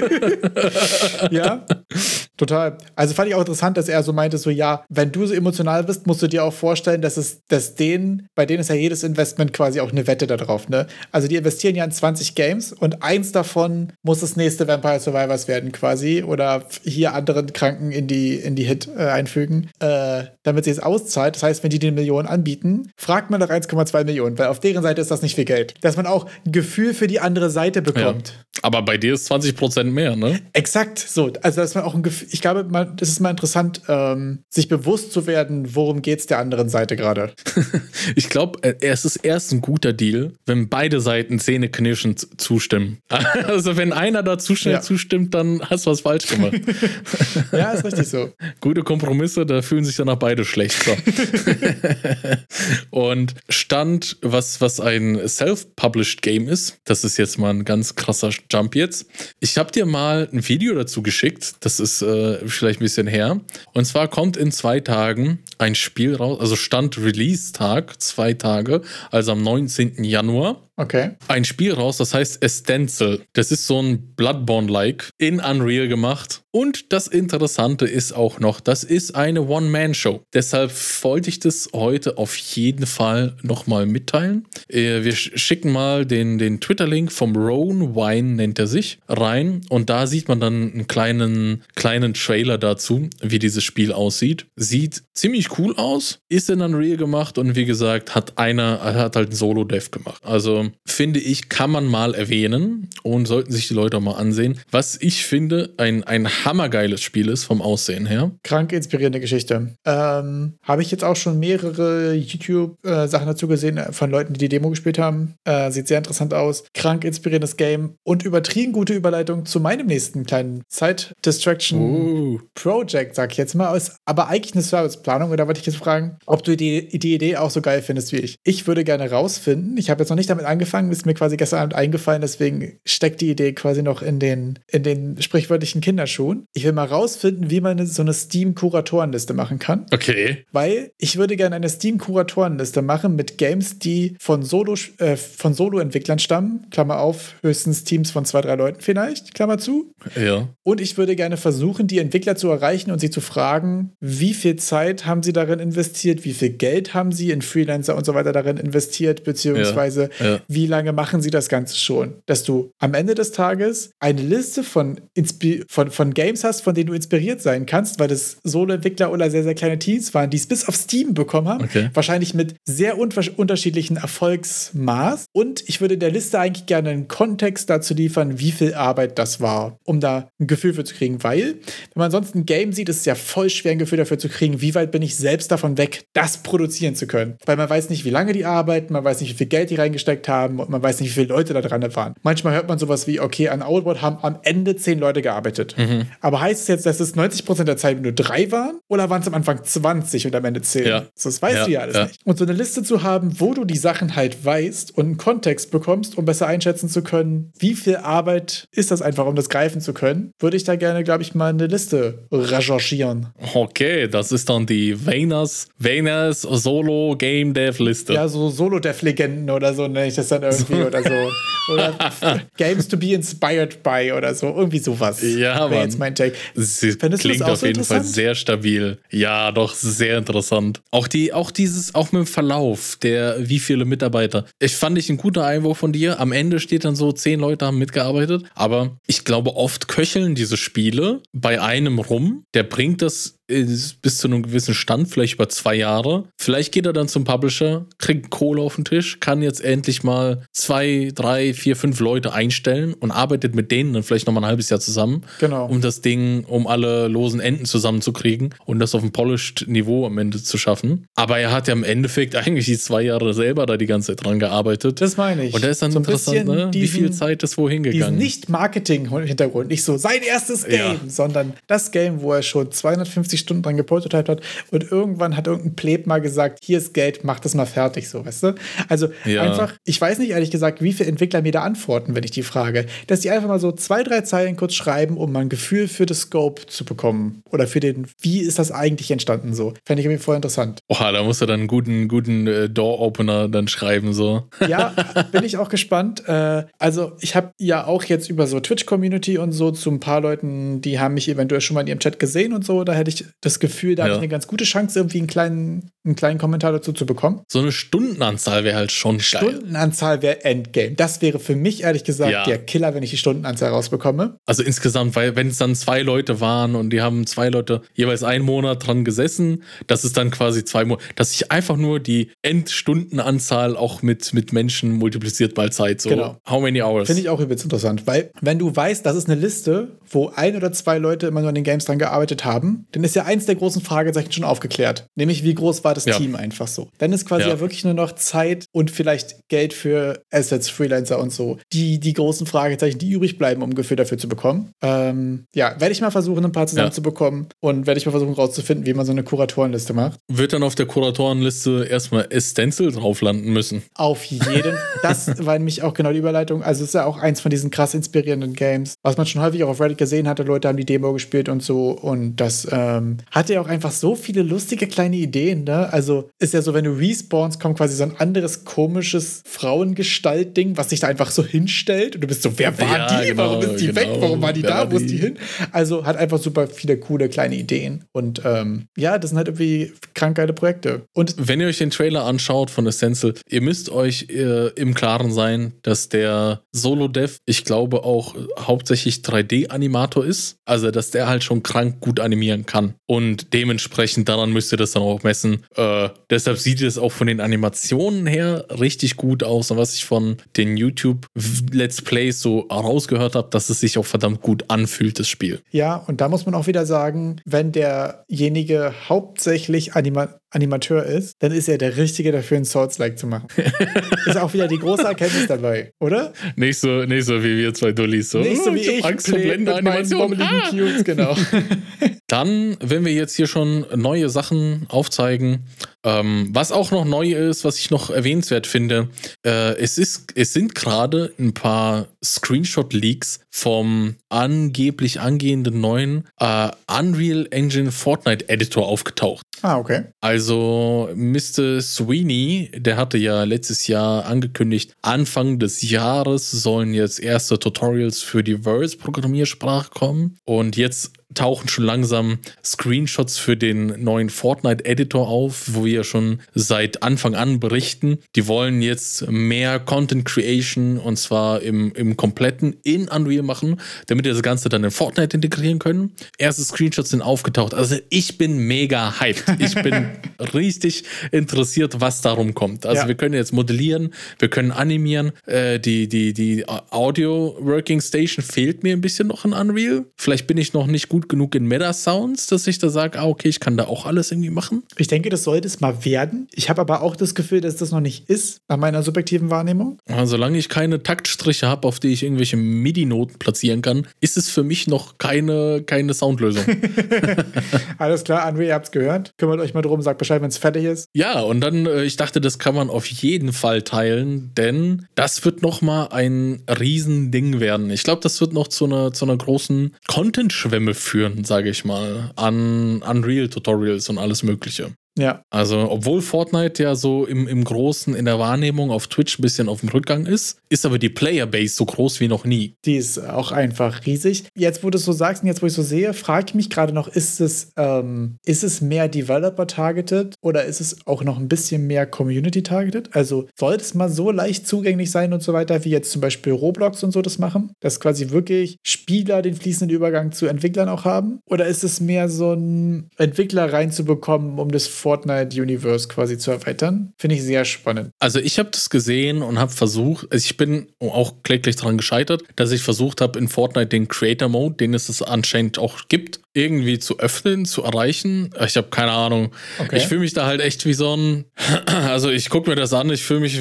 [LAUGHS] ja, total. Also fand ich auch interessant, dass er so meinte, so ja, wenn du so emotional bist, musst du dir auch vorstellen, dass es, dass denen, bei denen ist ja jedes Investment quasi auch eine Wette darauf, ne? Also die investieren ja in 20 Games und eins davon muss das nächste Vampire Survivors werden quasi oder hier anderen Kranken in die, in die Hit äh, einfügen, äh, damit sie es auszahlt. Das heißt, wenn die die Millionen anbieten, fragt man nach 1,2 Millionen, weil auf deren Seite ist das nicht viel Geld. Dass man auch ein Gefühl für die andere Seite bekommt. Ja. Aber bei dir ist 20 Prozent mehr, ne? Exakt, so. Also, dass man auch ein Gefühl, ich glaube, man, das ist mal interessant, ähm, sich bewusst zu werden, worum geht es der anderen Seite gerade. [LAUGHS] ich glaube, äh, es ist erst ein guter Deal, wenn beide Seiten zähneknirschend zustimmen. [LAUGHS] Also, wenn einer da zu schnell ja. zustimmt, dann hast du was falsch gemacht. [LAUGHS] ja, ist richtig so. Gute Kompromisse, da fühlen sich danach beide schlecht. So. Und Stand, was, was ein Self-Published Game ist, das ist jetzt mal ein ganz krasser Jump jetzt. Ich habe dir mal ein Video dazu geschickt, das ist äh, vielleicht ein bisschen her. Und zwar kommt in zwei Tagen ein Spiel raus, also Stand Release-Tag, zwei Tage, also am 19. Januar. Okay. Ein Spiel raus, das heißt Estencil. Das ist so ein Bloodborne-like in Unreal gemacht. Und das Interessante ist auch noch, das ist eine One-Man-Show. Deshalb wollte ich das heute auf jeden Fall nochmal mitteilen. Äh, wir schicken mal den, den Twitter-Link vom Roan Wine, nennt er sich, rein. Und da sieht man dann einen kleinen, kleinen Trailer dazu, wie dieses Spiel aussieht. Sieht ziemlich cool aus, ist in Unreal gemacht und wie gesagt, hat einer, hat halt ein Solo-Dev gemacht. Also finde ich, kann man mal erwähnen und sollten sich die Leute auch mal ansehen. Was ich finde, ein, ein hammergeiles Spiel ist vom Aussehen her. Krank inspirierende Geschichte. Ähm, Habe ich jetzt auch schon mehrere YouTube-Sachen äh, dazu gesehen äh, von Leuten, die die Demo gespielt haben. Äh, sieht sehr interessant aus. Krank inspirierendes Game und übertrieben gute Überleitung zu meinem nächsten kleinen Side-Distraction uh. Project, sag ich jetzt mal. Ist aber eigentlich eine Serviceplanung. Oder wollte ich jetzt fragen, ob du die, die Idee auch so geil findest wie ich. Ich würde gerne rausfinden, ich habe jetzt noch nicht damit angefangen, angefangen, ist mir quasi gestern Abend eingefallen, deswegen steckt die Idee quasi noch in den, in den sprichwörtlichen Kinderschuhen. Ich will mal rausfinden, wie man so eine Steam-Kuratorenliste machen kann. Okay. Weil ich würde gerne eine Steam-Kuratorenliste machen mit Games, die von Solo, äh, von Solo-Entwicklern stammen. Klammer auf, höchstens Teams von zwei, drei Leuten vielleicht, Klammer zu. Ja. Und ich würde gerne versuchen, die Entwickler zu erreichen und sie zu fragen, wie viel Zeit haben sie darin investiert, wie viel Geld haben sie in Freelancer und so weiter darin investiert, beziehungsweise ja. Ja wie lange machen sie das Ganze schon? Dass du am Ende des Tages eine Liste von, von, von Games hast, von denen du inspiriert sein kannst, weil das Solo-Entwickler oder sehr, sehr kleine Teams waren, die es bis auf Steam bekommen haben. Okay. Wahrscheinlich mit sehr un unterschiedlichen Erfolgsmaß. Und ich würde der Liste eigentlich gerne einen Kontext dazu liefern, wie viel Arbeit das war, um da ein Gefühl für zu kriegen. Weil, wenn man sonst ein Game sieht, ist es ja voll schwer, ein Gefühl dafür zu kriegen, wie weit bin ich selbst davon weg, das produzieren zu können. Weil man weiß nicht, wie lange die arbeiten, man weiß nicht, wie viel Geld die reingesteckt haben haben und man weiß nicht, wie viele Leute da dran waren. Manchmal hört man sowas wie, okay, an Outward haben am Ende zehn Leute gearbeitet. Mhm. Aber heißt es jetzt, dass es 90% der Zeit nur drei waren oder waren es am Anfang 20 und am Ende 10? Ja. Das weißt ja, du ja alles ja. nicht. Und so eine Liste zu haben, wo du die Sachen halt weißt und einen Kontext bekommst, um besser einschätzen zu können, wie viel Arbeit ist das einfach, um das greifen zu können, würde ich da gerne, glaube ich, mal eine Liste recherchieren. Okay, das ist dann die Venus, Venus Solo Game Dev Liste. Ja, so Solo Dev Legenden oder so nenne ich das dann irgendwie oder so. Oder [LAUGHS] Games to be inspired by oder so. Irgendwie sowas. Ja, Wäre jetzt mein Take. Sie klingt auf so jeden Fall sehr stabil. Ja, doch, sehr interessant. Auch, die, auch dieses, auch mit dem Verlauf der, wie viele Mitarbeiter. Ich fand ich ein guter Einwurf von dir. Am Ende steht dann so, zehn Leute haben mitgearbeitet. Aber ich glaube, oft köcheln diese Spiele bei einem rum. Der bringt das bis zu einem gewissen Stand, vielleicht über zwei Jahre. Vielleicht geht er dann zum Publisher, kriegt Kohle auf den Tisch, kann jetzt endlich mal zwei, drei, vier, fünf Leute einstellen und arbeitet mit denen dann vielleicht nochmal ein halbes Jahr zusammen, genau. um das Ding, um alle losen Enden zusammenzukriegen und das auf ein polished Niveau am Ende zu schaffen. Aber er hat ja im Endeffekt [LAUGHS] eigentlich die zwei Jahre selber da die ganze Zeit dran gearbeitet. Das meine ich. Und da ist dann so interessant, ne? Diesen, wie viel Zeit ist wohin gegangen. Nicht Marketing-Hintergrund, nicht so sein erstes Game, ja. sondern das Game, wo er schon 250 60 Stunden dran geprototypt hat und irgendwann hat irgendein Pleb mal gesagt, hier ist Geld, mach das mal fertig, so, weißt du? Also ja. einfach, ich weiß nicht ehrlich gesagt, wie viele Entwickler mir da antworten, wenn ich die frage, dass die einfach mal so zwei, drei Zeilen kurz schreiben, um mal ein Gefühl für das Scope zu bekommen oder für den, wie ist das eigentlich entstanden, so. Fände ich irgendwie voll interessant. Oha, da musst du dann einen guten, guten äh, Door-Opener dann schreiben, so. [LAUGHS] Ja, bin ich auch gespannt. Äh, also ich habe ja auch jetzt über so Twitch-Community und so zu ein paar Leuten, die haben mich eventuell schon mal in ihrem Chat gesehen und so, da hätte ich das Gefühl, da ja. habe ich eine ganz gute Chance, irgendwie einen kleinen, einen kleinen Kommentar dazu zu bekommen. So eine Stundenanzahl wäre halt schon geil. Stundenanzahl wäre Endgame. Das wäre für mich ehrlich gesagt ja. der Killer, wenn ich die Stundenanzahl rausbekomme. Also insgesamt, weil wenn es dann zwei Leute waren und die haben zwei Leute jeweils einen Monat dran gesessen, das ist dann quasi zwei Monate, dass sich einfach nur die Endstundenanzahl auch mit, mit Menschen multipliziert mal Zeit. So, genau. how many hours? Finde ich auch übelst interessant, weil wenn du weißt, das ist eine Liste, wo ein oder zwei Leute immer nur an den Games dran gearbeitet haben, dann ist ja eins der großen Fragezeichen schon aufgeklärt. Nämlich, wie groß war das ja. Team einfach so? Dann ist quasi ja. ja. wirklich nur noch Zeit und vielleicht Geld für Assets, Freelancer und so. Die, die großen Fragezeichen, die übrig bleiben, um ein Gefühl dafür zu bekommen. Ähm, ja, werde ich mal versuchen, ein paar zusammenzubekommen ja. und werde ich mal versuchen, rauszufinden, wie man so eine Kuratorenliste macht. Wird dann auf der Kuratorenliste erstmal Stencil drauf landen müssen? Auf jeden. [LAUGHS] das war nämlich auch genau die Überleitung. Also, es ist ja auch eins von diesen krass inspirierenden Games, was man schon häufig auch auf Reddit gesehen hatte. Leute haben die Demo gespielt und so. Und das ähm, hatte ja auch einfach so viele lustige kleine Ideen, ne? Also ist ja so, wenn du respawnst, kommt quasi so ein anderes komisches Frauengestalt-Ding, was sich da einfach so hinstellt und du bist so, wer war ja, die? Genau, Warum ist die genau. weg? Warum war die da? Wo ist die hin? Also hat einfach super viele coole kleine Ideen und ähm, ja, das sind halt irgendwie krank geile Projekte. Und wenn ihr euch den Trailer anschaut von Essential, ihr müsst euch äh, im Klaren sein, dass der Solo-Dev, ich glaube auch hauptsächlich 3D-Animator ist, also dass der halt schon krank gut animieren kann und dementsprechend daran müsst ihr das dann auch messen. Äh, deshalb sieht es auch von den Animationen her richtig gut aus. Und was ich von den YouTube-Let's Plays so rausgehört habe, dass es sich auch verdammt gut anfühlt, das Spiel. Ja, und da muss man auch wieder sagen, wenn derjenige hauptsächlich Anima Animateur ist, dann ist er der Richtige dafür, ein Souls-like zu machen. [LAUGHS] ist auch wieder die große Erkenntnis dabei, oder? Nicht so, nicht so wie wir zwei Dullis. So, nicht so wie ich, ich Angst vor Blende-Animation. Ah! Cubes, genau. [LAUGHS] Dann, wenn wir jetzt hier schon neue Sachen aufzeigen, ähm, was auch noch neu ist, was ich noch erwähnenswert finde, äh, es, ist, es sind gerade ein paar Screenshot-Leaks vom angeblich angehenden neuen äh, Unreal Engine Fortnite Editor aufgetaucht. Ah, okay. Also Mr. Sweeney, der hatte ja letztes Jahr angekündigt, Anfang des Jahres sollen jetzt erste Tutorials für die Verse-Programmiersprache kommen. Und jetzt tauchen schon langsam Screenshots für den neuen Fortnite-Editor auf, wo wir schon seit Anfang an berichten. Die wollen jetzt mehr Content Creation und zwar im, im kompletten in Unreal machen, damit wir das Ganze dann in Fortnite integrieren können. Erste Screenshots sind aufgetaucht. Also ich bin mega hyped. Ich bin [LAUGHS] richtig interessiert, was darum kommt. Also ja. wir können jetzt modellieren, wir können animieren. Äh, die die, die Audio Working Station fehlt mir ein bisschen noch in Unreal. Vielleicht bin ich noch nicht gut gut genug in Meta-Sounds, dass ich da sage, ah, okay, ich kann da auch alles irgendwie machen? Ich denke, das sollte es mal werden. Ich habe aber auch das Gefühl, dass das noch nicht ist, nach meiner subjektiven Wahrnehmung. Ja, solange ich keine Taktstriche habe, auf die ich irgendwelche MIDI-Noten platzieren kann, ist es für mich noch keine, keine Soundlösung. [LAUGHS] Alles klar, André, ihr habt es gehört. Kümmert euch mal drum, sagt Bescheid, wenn es fertig ist. Ja, und dann, äh, ich dachte, das kann man auf jeden Fall teilen, denn das wird noch mal ein Riesending werden. Ich glaube, das wird noch zu einer, zu einer großen Content-Schwemme führen, sage ich mal, an Unreal-Tutorials und alles Mögliche. Ja. Also, obwohl Fortnite ja so im, im Großen in der Wahrnehmung auf Twitch ein bisschen auf dem Rückgang ist, ist aber die Playerbase so groß wie noch nie. Die ist auch einfach riesig. Jetzt, wo du es so sagst und jetzt, wo ich so sehe, frage ich mich gerade noch, ist es, ähm, ist es mehr Developer-targeted oder ist es auch noch ein bisschen mehr Community-targeted? Also, sollte es mal so leicht zugänglich sein und so weiter, wie jetzt zum Beispiel Roblox und so das machen? Dass quasi wirklich Spieler den fließenden Übergang zu Entwicklern auch haben? Oder ist es mehr so ein Entwickler reinzubekommen, um das Fortnite-Universe quasi zu erweitern. Finde ich sehr spannend. Also ich habe das gesehen und habe versucht, also ich bin auch kläglich daran gescheitert, dass ich versucht habe, in Fortnite den Creator Mode, den es anscheinend auch gibt, irgendwie zu öffnen, zu erreichen. Ich habe keine Ahnung. Okay. Ich fühle mich da halt echt wie so ein, [CLEARS THROAT] also ich gucke mir das an, ich fühle mich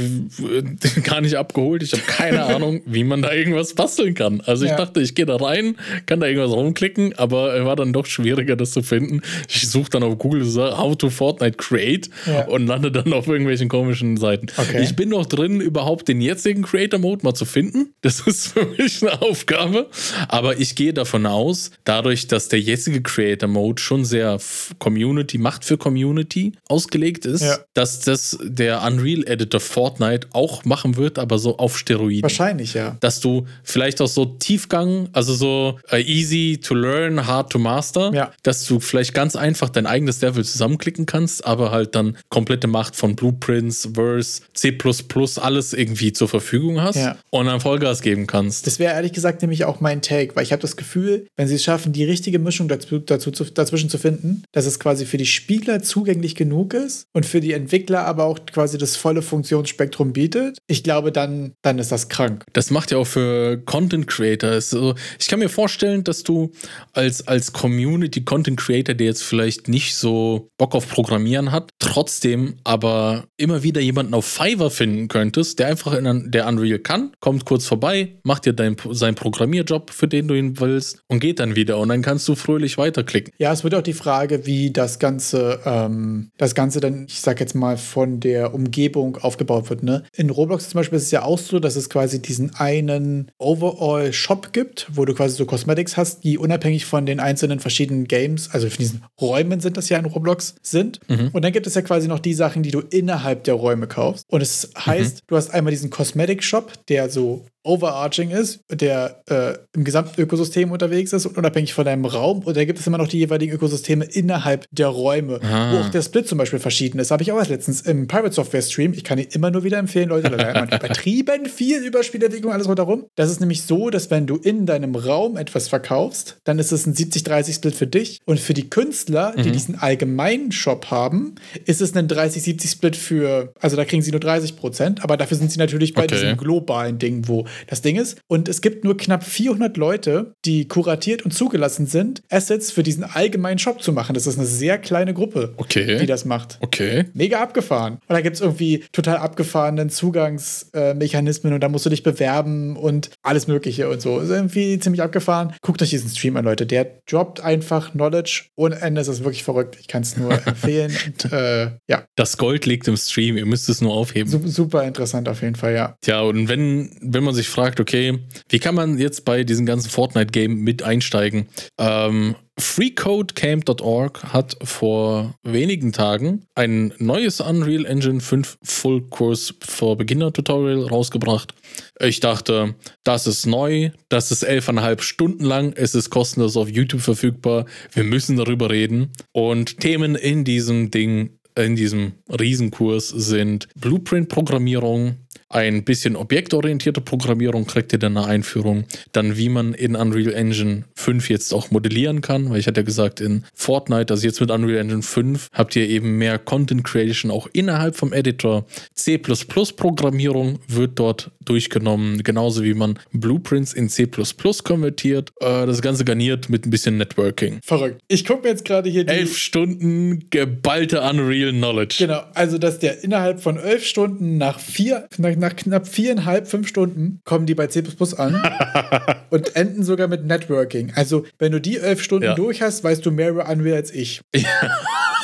[LAUGHS] gar nicht abgeholt. Ich habe keine [LAUGHS] Ahnung, wie man da irgendwas basteln kann. Also ich ja. dachte, ich gehe da rein, kann da irgendwas rumklicken, aber war dann doch schwieriger, das zu finden. Ich suche dann auf Google so, how to Fortnite create ja. und lande dann auf irgendwelchen komischen Seiten. Okay. Ich bin noch drin, überhaupt den jetzigen Creator Mode mal zu finden. [LAUGHS] Das ist für mich eine Aufgabe. Aber ich gehe davon aus, dadurch, dass der jetzige jetzige Creator Mode schon sehr Community, Macht für Community ausgelegt ist, ja. dass das der Unreal Editor Fortnite auch machen wird, aber so auf Steroiden. Wahrscheinlich, ja. Dass du vielleicht auch so Tiefgang, also so uh, easy to learn, hard to master, ja. dass du vielleicht ganz einfach dein eigenes Level zusammenklicken kannst, aber halt dann komplette Macht von Blueprints, Verse, C++, alles irgendwie zur Verfügung hast ja. und dann Vollgas geben kannst. Das wäre ehrlich gesagt nämlich auch mein Take, weil ich habe das Gefühl, wenn sie es schaffen, die richtige Mischung dazu, dazu, dazwischen zu finden, dass es quasi für die Spieler zugänglich genug ist und für die Entwickler aber auch quasi das volle Funktionsspektrum bietet. Ich glaube, dann, dann ist das krank. Das macht ja auch für Content Creator. So, ich kann mir vorstellen, dass du als, als Community Content Creator, der jetzt vielleicht nicht so Bock auf Programmieren hat, trotzdem aber immer wieder jemanden auf Fiverr finden könntest, der einfach in der Unreal kann, kommt kurz vorbei, macht dir dein, seinen Programmierjob, für den du ihn willst und geht dann wieder. Und dann kannst du fröhlich weiterklicken. Ja, es wird auch die Frage, wie das Ganze, ähm, das Ganze dann, ich sag jetzt mal, von der Umgebung aufgebaut wird. Ne? In Roblox zum Beispiel ist es ja auch so, dass es quasi diesen einen Overall-Shop gibt, wo du quasi so Cosmetics hast, die unabhängig von den einzelnen verschiedenen Games, also von diesen Räumen sind das ja in Roblox, sind. Mhm. Und dann gibt es ja quasi noch die Sachen, die du innerhalb der Räume kaufst. Und es heißt, mhm. du hast einmal diesen Cosmetic-Shop, der so overarching ist, der äh, im gesamten Ökosystem unterwegs ist und unabhängig von deinem Raum. Und da gibt es immer noch die jeweiligen Ökosysteme innerhalb der Räume, ah. wo auch der Split zum Beispiel verschieden ist. Habe ich auch erst letztens im Private Software Stream. Ich kann ihn immer nur wieder empfehlen, Leute. Da man [LAUGHS] übertrieben viel über Spielentwicklung, alles rundherum. Das ist nämlich so, dass wenn du in deinem Raum etwas verkaufst, dann ist es ein 70-30-Split für dich. Und für die Künstler, die mhm. diesen allgemeinen Shop haben, ist es ein 30-70-Split für, also da kriegen sie nur 30 Prozent, aber dafür sind sie natürlich bei okay. diesem globalen Ding, wo das Ding ist. Und es gibt nur knapp 400 Leute, die kuratiert und zugelassen sind, Assets für diesen allgemeinen Shop zu machen. Das ist eine sehr kleine Gruppe, okay. die das macht. Okay. Mega abgefahren. Und da gibt es irgendwie total abgefahrenen Zugangsmechanismen und da musst du dich bewerben und alles Mögliche und so. Ist irgendwie ziemlich abgefahren. Guckt euch diesen Stream an, Leute. Der droppt einfach Knowledge ohne Ende. Das ist wirklich verrückt. Ich kann es nur [LAUGHS] empfehlen. Und, äh, ja. Das Gold liegt im Stream. Ihr müsst es nur aufheben. Super interessant auf jeden Fall, ja. Tja, und wenn, wenn man sich fragt, okay, wie kann man jetzt bei diesem ganzen Fortnite-Game mit einsteigen? Ähm, FreeCodeCamp.org hat vor wenigen Tagen ein neues Unreal Engine 5 Full Course for Beginner Tutorial rausgebracht. Ich dachte, das ist neu, das ist elfeinhalb Stunden lang, es ist kostenlos auf YouTube verfügbar, wir müssen darüber reden. Und Themen in diesem Ding in diesem Riesenkurs sind Blueprint-Programmierung, Ein bisschen objektorientierte Programmierung kriegt ihr dann eine Einführung. Dann, wie man in Unreal Engine 5 jetzt auch modellieren kann, weil ich hatte ja gesagt, in Fortnite, also jetzt mit Unreal Engine 5, habt ihr eben mehr Content Creation auch innerhalb vom Editor. C++-Programmierung wird dort durchgenommen, genauso wie man Blueprints in C++ konvertiert. Äh, das Ganze garniert mit ein bisschen Networking. Verrückt. Ich gucke mir jetzt gerade hier die. Elf Stunden geballte Unreal Knowledge. Genau, also dass der innerhalb von elf Stunden nach vier, nach, nach knapp viereinhalb, fünf Stunden kommen die bei C an [LAUGHS] und enden sogar mit Networking. Also, wenn du die elf Stunden ja. durch hast, weißt du mehr über Unreal als ich. Ja.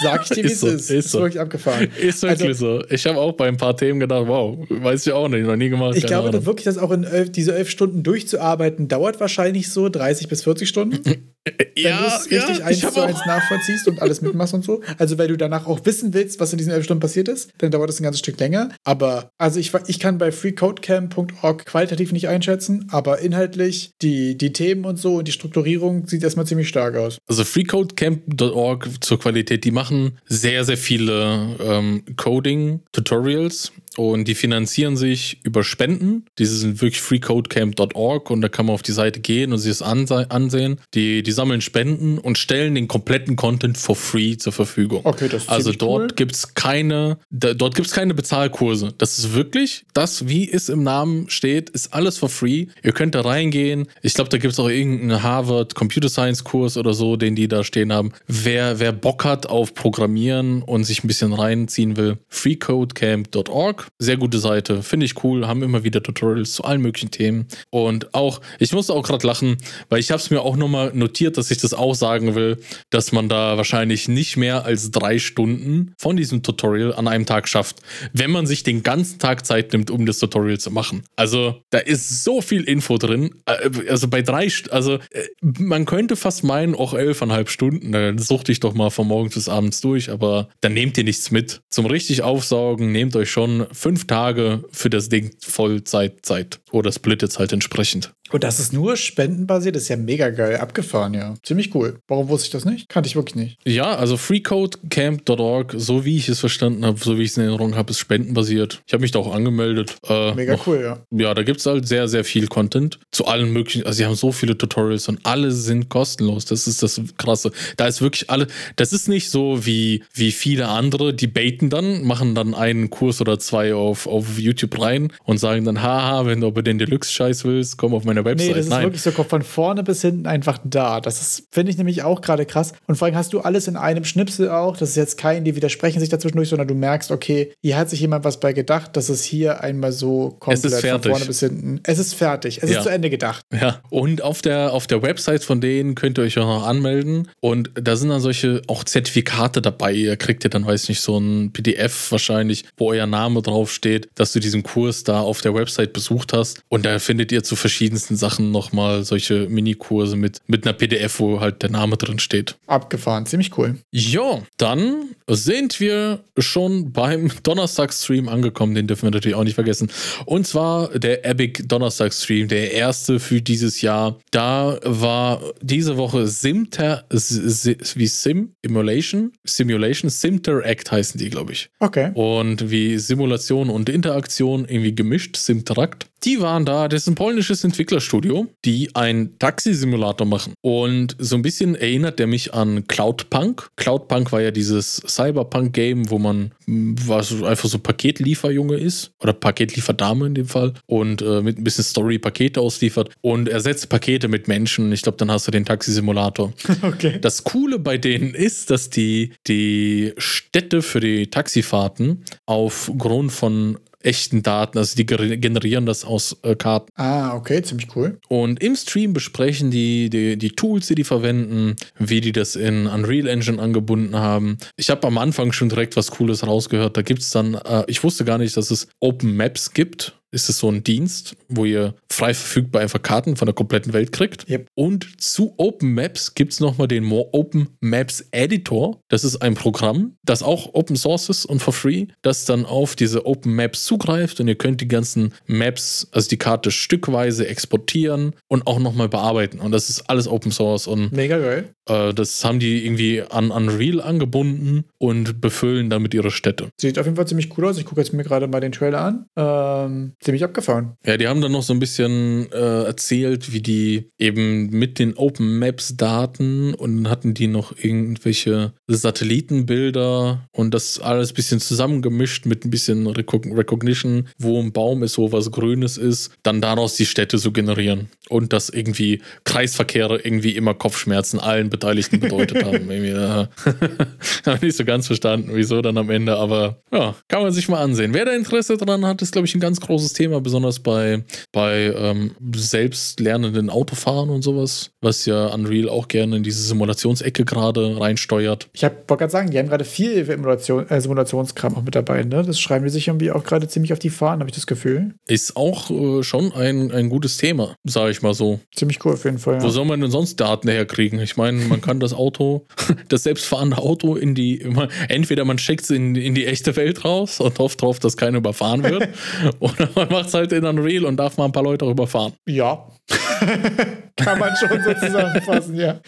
Sag ich dir, wie es ist. Ist, ist, so. wirklich abgefahren. Ist wirklich also, so. Ich habe auch bei ein paar Themen gedacht, wow, weiß ich auch nicht, noch nie gemacht. Ich glaube Ahnung. wirklich, dass auch in elf, diese elf Stunden durchzuarbeiten, dauert wahrscheinlich so 30 bis 40 Stunden. [LAUGHS] Wenn ja, du es richtig ja, eins zu eins nachvollziehst und alles mitmachst und so. Also, weil du danach auch wissen willst, was in diesen elf Stunden passiert ist, dann dauert das ein ganzes Stück länger. Aber, also ich, ich kann bei freecodecamp.org qualitativ nicht einschätzen, aber inhaltlich die, die Themen und so und die Strukturierung sieht erstmal ziemlich stark aus. Also, freecodecamp.org zur Qualität, die machen sehr, sehr viele ähm, Coding-Tutorials und die finanzieren sich über Spenden. Diese sind wirklich freecodecamp.org und da kann man auf die Seite gehen und sich das ansehen. Die, die sammeln Spenden und stellen den kompletten Content for free zur Verfügung. Okay, das ist Also dort cool. gibt es keine, da, dort gibt es keine Bezahlkurse. Das ist wirklich das, wie es im Namen steht, ist alles for free. Ihr könnt da reingehen. Ich glaube, da gibt es auch irgendeinen Harvard Computer Science Kurs oder so, den die da stehen haben. Wer, wer Bock hat auf Programmieren und sich ein bisschen reinziehen will, freecodecamp.org sehr gute Seite, finde ich cool, haben immer wieder Tutorials zu allen möglichen Themen. Und auch, ich musste auch gerade lachen, weil ich habe es mir auch nochmal notiert, dass ich das auch sagen will, dass man da wahrscheinlich nicht mehr als drei Stunden von diesem Tutorial an einem Tag schafft, wenn man sich den ganzen Tag Zeit nimmt, um das Tutorial zu machen. Also da ist so viel Info drin. Äh, also bei drei, also äh, man könnte fast meinen, auch elfeinhalb Stunden, dann suchte ich doch mal von morgens bis abends durch, aber dann nehmt ihr nichts mit. Zum richtig aufsaugen, nehmt euch schon fünf Tage für das Ding Vollzeit Zeit oder splittet halt entsprechend. Und das ist nur spendenbasiert, ist ja mega geil. Abgefahren, ja. Ziemlich cool. Warum wusste ich das nicht? Kannte ich wirklich nicht. Ja, also freecodecamp.org, so wie ich es verstanden habe, so wie ich es in Erinnerung habe, ist spendenbasiert. Ich habe mich da auch angemeldet. Äh, mega noch, cool, ja. Ja, da gibt es halt sehr, sehr viel Content zu allen möglichen. Also, sie haben so viele Tutorials und alle sind kostenlos. Das ist das Krasse. Da ist wirklich alle. Das ist nicht so wie, wie viele andere, die baiten dann, machen dann einen Kurs oder zwei auf, auf YouTube rein und sagen dann: Haha, wenn du aber den Deluxe-Scheiß willst, komm auf meine Website. Nee, das ist Nein. wirklich so von vorne bis hinten einfach da. Das ist, finde ich nämlich auch gerade krass. Und vor allem hast du alles in einem Schnipsel auch. Das ist jetzt kein, die widersprechen sich dazwischendurch, sondern du merkst, okay, hier hat sich jemand was bei gedacht, dass es hier einmal so komplett von vorne bis hinten. Es ist fertig. Es ja. ist zu Ende gedacht. Ja, und auf der, auf der Website von denen könnt ihr euch auch noch anmelden. Und da sind dann solche auch Zertifikate dabei. Ihr kriegt ihr dann, weiß ich nicht, so ein PDF wahrscheinlich, wo euer Name draufsteht, dass du diesen Kurs da auf der Website besucht hast. Und da findet ihr zu verschiedensten Sachen nochmal solche Minikurse mit, mit einer PDF, wo halt der Name drin steht. Abgefahren, ziemlich cool. Ja, dann sind wir schon beim [LAUGHS] Donnerstag-Stream angekommen, den dürfen wir natürlich auch nicht vergessen. Und zwar der Epic Donnerstag-Stream, der erste für dieses Jahr. Da war diese Woche Simter, wie Sim, Simulation, Simulation, Simteract heißen die, glaube ich. Okay. Und wie Simulation und Interaktion irgendwie gemischt, Simterakt. Die waren da, das ist ein polnisches Entwicklerstudio, die einen Taxisimulator machen. Und so ein bisschen erinnert der mich an Cloudpunk. Cloudpunk war ja dieses Cyberpunk-Game, wo man war so einfach so Paketlieferjunge ist oder Paketlieferdame in dem Fall und äh, mit ein bisschen Story Pakete ausliefert und ersetzt Pakete mit Menschen. Ich glaube, dann hast du den Taxisimulator. [LAUGHS] Okay. Das Coole bei denen ist, dass die die Städte für die Taxifahrten aufgrund von echten Daten. Also die generieren das aus äh, Karten. Ah, okay, ziemlich cool. Und im Stream besprechen die, die die Tools, die die verwenden, wie die das in Unreal Engine angebunden haben. Ich habe am Anfang schon direkt was Cooles rausgehört. Da gibt es dann, äh, ich wusste gar nicht, dass es Open Maps gibt ist es so ein Dienst, wo ihr frei verfügbar einfach Karten von der kompletten Welt kriegt. Yep. Und zu Open Maps gibt es nochmal den Open Maps Editor. Das ist ein Programm, das auch Open Source ist und for free, das dann auf diese Open Maps zugreift und ihr könnt die ganzen Maps, also die Karte stückweise exportieren und auch nochmal bearbeiten. Und das ist alles Open Source und mega geil. Äh, das haben die irgendwie an Unreal angebunden und befüllen damit ihre Städte. Sieht auf jeden Fall ziemlich cool aus. Ich gucke jetzt mir gerade mal den Trailer an. Ähm, ziemlich abgefahren. Ja, die haben dann noch so ein bisschen äh, erzählt, wie die eben mit den Open Maps Daten und dann hatten die noch irgendwelche Satellitenbilder und das alles ein bisschen zusammengemischt mit ein bisschen Recognition, wo ein Baum ist, wo was Grünes ist, dann daraus die Städte so generieren und dass irgendwie Kreisverkehre irgendwie immer Kopfschmerzen allen Beteiligten bedeutet haben. [LAUGHS] irgendwie, ja. [LAUGHS] Habe nicht so ganz verstanden, wieso dann am Ende, aber ja, kann man sich mal ansehen. Wer da Interesse dran hat, ist, glaube ich, ein ganz großes Thema, besonders bei, bei ähm, selbstlernenden Autofahren und sowas, was ja Unreal auch gerne in diese Simulationsecke gerade reinsteuert. Ich wollte gerade sagen, die haben gerade viel Simulation, äh, Simulationskram auch mit dabei, ne? Das schreiben die sich irgendwie auch gerade ziemlich auf die Fahnen, habe ich das Gefühl. Ist auch äh, schon ein, ein gutes Thema, sage ich mal so. Ziemlich cool auf jeden Fall. Ja. Wo soll man denn sonst Daten herkriegen? Ich meine, man kann das Auto, [LAUGHS] das selbstfahrende Auto in die, entweder man schickt es in, in die echte Welt raus und hofft drauf, dass keiner überfahren wird, [LAUGHS] oder man macht es halt in Unreal und darf mal ein paar Leute auch überfahren. Ja. [LAUGHS] Kann man schon so zusammenfassen, ja.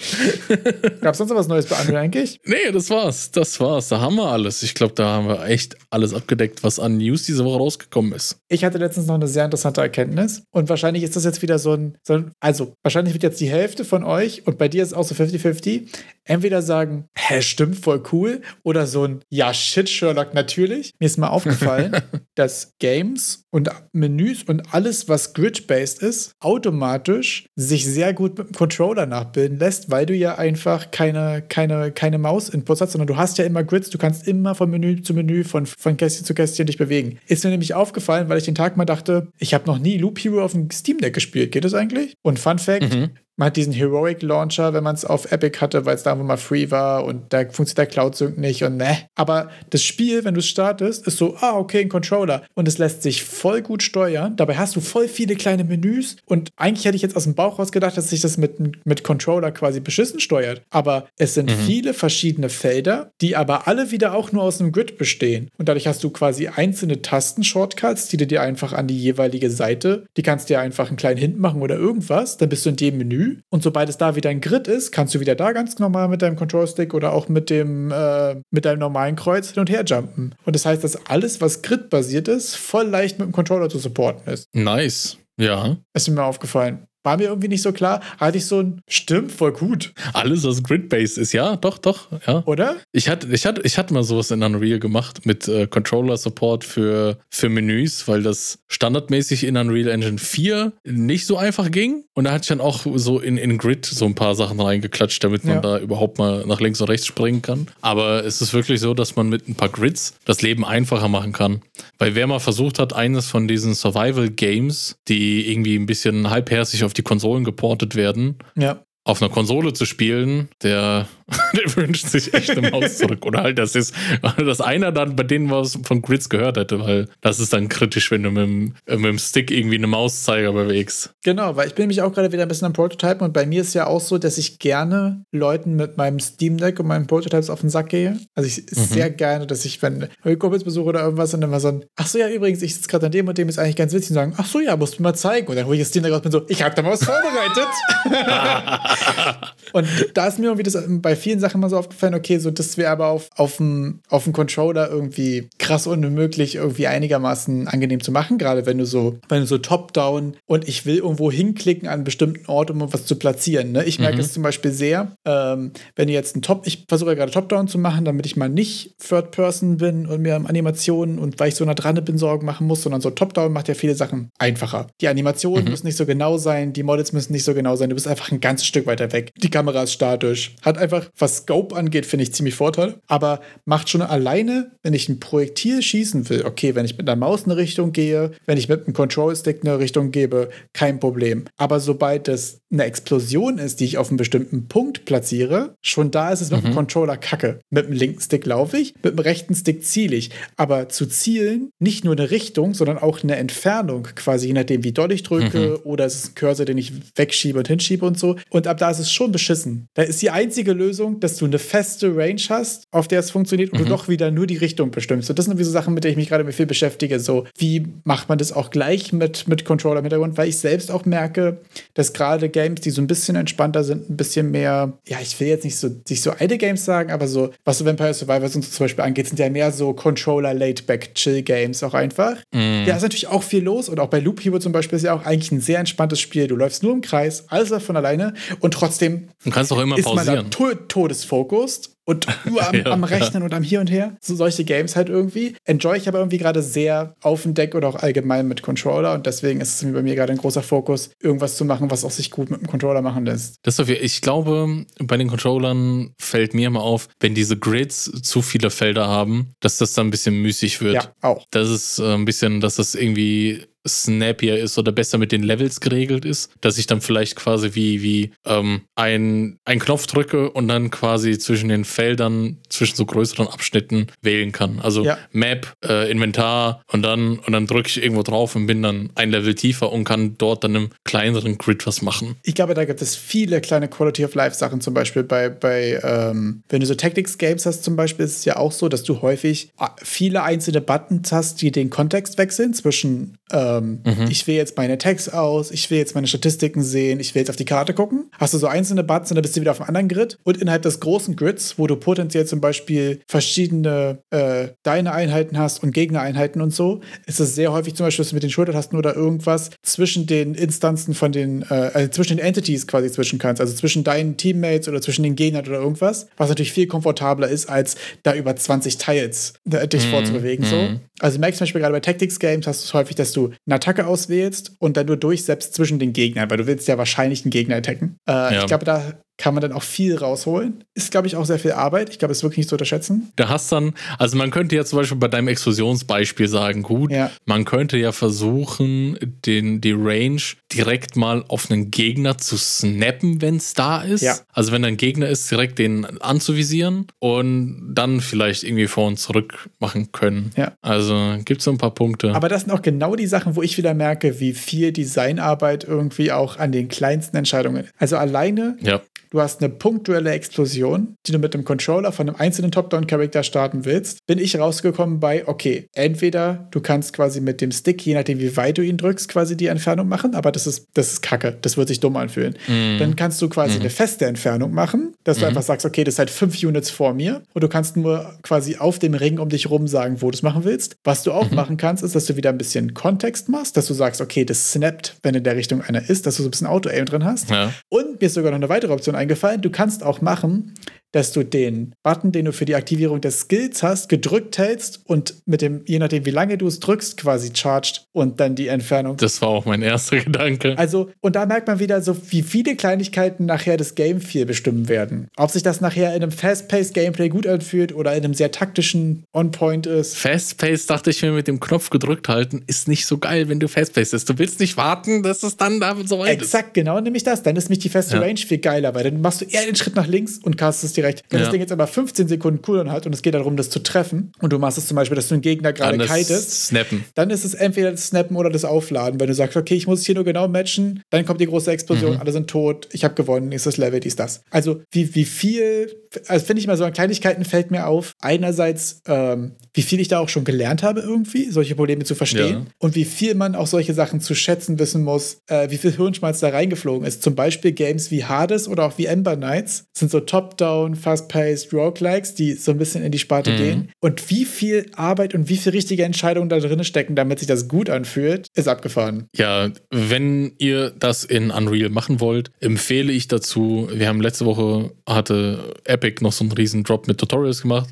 Gab es sonst noch was Neues bei Unreal eigentlich? Nee, das war's. Das war's. Da haben wir alles. Ich glaube, da haben wir echt alles abgedeckt, was an News diese Woche rausgekommen ist. Ich hatte letztens noch eine sehr interessante Erkenntnis. Und wahrscheinlich ist das jetzt wieder so ein, so ein also wahrscheinlich wird jetzt die Hälfte von euch und bei dir ist auch so 50-50, entweder sagen, hä, stimmt, voll cool, oder so ein, ja, shit, Sherlock, natürlich. Mir ist mal aufgefallen, [LAUGHS] dass Games und Menüs und alles, was grid-based ist, automatisch sich sehr gut mit dem Controller nachbilden lässt, weil du ja einfach keine, keine, keine Maus-Inputs hast, sondern du hast ja immer Grids, du kannst immer von Menü zu Menü, von, von Kästchen zu Kästchen dich bewegen. Ist mir nämlich aufgefallen, weil ich den Tag mal dachte, ich habe noch nie Loop Hero auf dem Steam Deck gespielt. Geht das eigentlich? Und Fun Fact, mhm. Man hat diesen Heroic Launcher, wenn man es auf Epic hatte, weil es da einfach mal free war und da funktioniert der Cloud Sync nicht und ne. Aber das Spiel, wenn du es startest, ist so, ah, okay, ein Controller. Und es lässt sich voll gut steuern. Dabei hast du voll viele kleine Menüs und eigentlich hätte ich jetzt aus dem Bauch raus gedacht, dass sich das mit, mit Controller quasi beschissen steuert. Aber es sind mhm. viele verschiedene Felder, die aber alle wieder auch nur aus einem Grid bestehen. Und dadurch hast du quasi einzelne Tasten-Shortcuts, die du dir einfach an die jeweilige Seite, die kannst du dir einfach einen kleinen Hint machen oder irgendwas. Dann bist du in dem Menü und sobald es da wieder ein Grid ist, kannst du wieder da ganz normal mit deinem Control Stick oder auch mit dem äh, mit deinem normalen Kreuz hin und her jumpen. Und das heißt, dass alles, was Grid-basiert ist, voll leicht mit dem Controller zu supporten ist. Nice. Ja. Ist mir aufgefallen. War mir irgendwie nicht so klar. Hatte ich so ein, stimmt, voll gut. Alles, was Grid-based ist, ja, doch, doch, ja. Oder? Ich hatte, ich hatte, ich hatte mal sowas in Unreal gemacht mit äh, Controller-Support für, für Menüs, weil das standardmäßig in Unreal Engine 4 nicht so einfach ging. Und da hatte ich dann auch so in, in Grid so ein paar Sachen reingeklatscht, damit man ja. da überhaupt mal nach links und rechts springen kann. Aber es ist wirklich so, dass man mit ein paar Grids das Leben einfacher machen kann. Weil wer mal versucht hat, eines von diesen Survival-Games, die irgendwie ein bisschen halbherzig auf auf die Konsolen geportet werden. Ja auf einer Konsole zu spielen, der, [LAUGHS] der wünscht sich echt eine Maus zurück. Oder halt, das ist, dass einer dann bei denen was von Grids gehört hätte, weil das ist dann kritisch, wenn du mit dem, äh, mit dem Stick irgendwie eine Mauszeiger bewegst. Genau, weil ich bin nämlich auch gerade wieder ein bisschen am Prototypen und bei mir ist ja auch so, dass ich gerne Leuten mit meinem Steam Deck und meinen Prototypes auf den Sack gehe. Also ich mhm. sehr gerne, dass ich, wenn ich Kumpels besuche oder irgendwas und dann mal so ein, ach so, ja, übrigens, ich sitze gerade an dem und dem ist eigentlich ganz witzig und sagen, ach so, ja, musst du mir mal zeigen. Und dann hole ich das Steam Deck raus und bin so, ich habe da mal was vorbereitet. [LAUGHS] und da ist mir irgendwie das bei vielen Sachen mal so aufgefallen, okay, so das wäre aber auf, auf, dem, auf dem Controller irgendwie krass unmöglich, irgendwie einigermaßen angenehm zu machen, gerade wenn du so, wenn du so top-down und ich will irgendwo hinklicken an einen bestimmten Ort, um was zu platzieren. Ne? Ich merke mhm. es zum Beispiel sehr, ähm, wenn du jetzt ein Top, ich versuche ja gerade Top-Down zu machen, damit ich mal nicht Third-Person bin und mir Animationen und weil ich so nah dran bin, Sorgen machen muss, sondern so Top-Down macht ja viele Sachen einfacher. Die Animationen mhm. müssen nicht so genau sein, die Models müssen nicht so genau sein, du bist einfach ein ganzes Stück weiter weg. Die Kamera ist statisch. Hat einfach, was Scope angeht, finde ich ziemlich Vorteil. Aber macht schon alleine, wenn ich ein Projektil schießen will, okay, wenn ich mit einer Maus in eine Richtung gehe, wenn ich mit einem Control-Stick eine Richtung gebe, kein Problem. Aber sobald es eine Explosion ist, die ich auf einen bestimmten Punkt platziere, schon da ist es mit mhm. dem Controller kacke. Mit dem linken Stick laufe ich, mit dem rechten Stick ziele ich. Aber zu zielen, nicht nur eine Richtung, sondern auch eine Entfernung, quasi je nachdem, wie doll ich drücke, mhm. oder es ist ein Cursor, den ich wegschiebe und hinschiebe und so. Und ab da ist es schon beschissen. Da ist die einzige Lösung, dass du eine feste Range hast, auf der es funktioniert und mhm. du doch wieder nur die Richtung bestimmst. Und das sind so Sachen, mit denen ich mich gerade viel beschäftige. So, wie macht man das auch gleich mit, mit Controller im Hintergrund? Weil ich selbst auch merke, dass gerade Games, die so ein bisschen entspannter sind, ein bisschen mehr, ja, ich will jetzt nicht so, nicht so alte Games sagen, aber so, was so Vampire Survivors und so zum Beispiel angeht, sind ja mehr so Controller-Laid-Back-Chill-Games auch einfach. Mhm. Ja, ist natürlich auch viel los und auch bei Loop Hero zum Beispiel ist ja auch eigentlich ein sehr entspanntes Spiel. Du läufst nur im Kreis, alles von alleine und trotzdem du kannst auch immer pausieren. Man da to todesfokussed und [LAUGHS] nur am, ja, am Rechnen ja. und am Hier und Her. So solche Games halt irgendwie. Enjoy ich aber irgendwie gerade sehr auf dem Deck oder auch allgemein mit Controller und deswegen ist es bei mir gerade ein großer Fokus, irgendwas zu machen, was auch sich gut mit dem Controller machen lässt. Das ist ich glaube, bei den Controllern fällt mir immer auf, wenn diese Grids zu viele Felder haben, dass das dann ein bisschen müßig wird. Ja, auch. Das ist äh, ein bisschen, dass das irgendwie snappier ist oder besser mit den Levels geregelt ist, dass ich dann vielleicht quasi wie, wie ähm, ein, einen Knopf drücke und dann quasi zwischen den Feldern, zwischen so größeren Abschnitten wählen kann. Also ja. Map, äh, Inventar und dann, und dann drücke ich irgendwo drauf und bin dann ein Level tiefer und kann dort dann im kleineren Grid was machen. Ich glaube, da gibt es viele kleine Quality of Life Sachen, zum Beispiel bei, bei ähm, wenn du so Tactics Games hast, zum Beispiel, ist es ja auch so, dass du häufig äh, viele einzelne Buttons hast, die den Kontext wechseln zwischen äh, ähm, mhm. ich wähle jetzt meine Tags aus, ich will jetzt meine Statistiken sehen, ich will jetzt auf die Karte gucken. Hast du so einzelne Buttons und dann bist du wieder auf einem anderen Grid. Und innerhalb des großen Grids, wo du potenziell zum Beispiel verschiedene äh, deine Einheiten hast und Gegnereinheiten und so, ist es sehr häufig zum Beispiel, dass du mit den Schultertasten oder irgendwas zwischen den Instanzen von den, äh, also zwischen den Entities quasi zwischen kannst. Also zwischen deinen Teammates oder zwischen den Gegnern oder irgendwas, was natürlich viel komfortabler ist, als da über 20 Teils äh, dich mhm. vorzubewegen. So. Mhm. Also merkst du zum Beispiel gerade bei Tactics Games hast du es häufig, dass du eine Attacke auswählst und dann nur durchsetzt zwischen den Gegnern, weil du willst ja wahrscheinlich einen Gegner attacken. Äh, ja. Ich glaube, da kann man dann auch viel rausholen. Ist, glaube ich, auch sehr viel Arbeit. Ich glaube, es ist wirklich nicht zu unterschätzen. Da hast dann, also man könnte ja zum Beispiel bei deinem Explosionsbeispiel sagen, gut, ja. man könnte ja versuchen, den, die Range direkt mal auf einen Gegner zu snappen, wenn es da ist. Ja. Also wenn ein Gegner ist, direkt den anzuvisieren und dann vielleicht irgendwie vor und zurück machen können. Ja. Also gibt es so ein paar Punkte. Aber das sind auch genau die Sachen, wo ich wieder merke, wie viel Designarbeit irgendwie auch an den kleinsten Entscheidungen. Also alleine ja du hast eine punktuelle Explosion, die du mit dem Controller von einem einzelnen Top-Down-Charakter starten willst, bin ich rausgekommen bei, okay, entweder du kannst quasi mit dem Stick, je nachdem wie weit du ihn drückst, quasi die Entfernung machen, aber das ist, das ist kacke, das wird sich dumm anfühlen. Mhm. Dann kannst du quasi mhm. eine feste Entfernung machen, dass du mhm. einfach sagst, okay, das ist halt fünf Units vor mir und du kannst nur quasi auf dem Ring um dich rum sagen, wo du es machen willst. Was du auch mhm. machen kannst, ist, dass du wieder ein bisschen Kontext machst, dass du sagst, okay, das snappt, wenn in der Richtung einer ist, dass du so ein bisschen Auto-Aim drin hast. Ja. Und mir ist sogar noch eine weitere Option eingefallen. Du kannst auch machen, dass du den Button, den du für die Aktivierung des Skills hast, gedrückt hältst und mit dem, je nachdem wie lange du es drückst, quasi charged und dann die Entfernung. Das war auch mein erster [LAUGHS] Gedanke. Also, und da merkt man wieder so, wie viele Kleinigkeiten nachher das Game viel bestimmen werden. Ob sich das nachher in einem Fast-Paced Gameplay gut anfühlt oder in einem sehr taktischen On-Point ist. Fast-Paced dachte ich mir mit dem Knopf gedrückt halten, ist nicht so geil, wenn du Fast-Paced bist. Du willst nicht warten, dass es dann da so weit Exakt, ist. genau, nämlich das. Dann ist nämlich die feste ja. Range viel geiler, weil dann machst du eher den Schritt nach links und castest direkt. Wenn ja. das Ding jetzt aber 15 Sekunden Cooldown hat und es geht darum, das zu treffen und du machst es zum Beispiel, dass du einen Gegner gerade kitest, snappen. dann ist es entweder das Snappen oder das Aufladen. Wenn du sagst, okay, ich muss es hier nur genau matchen, dann kommt die große Explosion, mhm. alle sind tot, ich habe gewonnen, nächstes Level, dies, das. Also wie, wie viel, also finde ich mal so an Kleinigkeiten fällt mir auf, einerseits, ähm, wie viel ich da auch schon gelernt habe irgendwie, solche Probleme zu verstehen ja. und wie viel man auch solche Sachen zu schätzen wissen muss, äh, wie viel Hirnschmalz da reingeflogen ist. Zum Beispiel Games wie Hades oder auch wie Ember Knights sind so top-down, fast-paced Roguelikes, die so ein bisschen in die Sparte mhm. gehen. Und wie viel Arbeit und wie viel richtige Entscheidungen da drin stecken, damit sich das gut anfühlt, ist abgefahren. Ja, wenn ihr das in Unreal machen wollt, empfehle ich dazu, wir haben letzte Woche hatte Epic noch so einen riesen Drop mit Tutorials gemacht.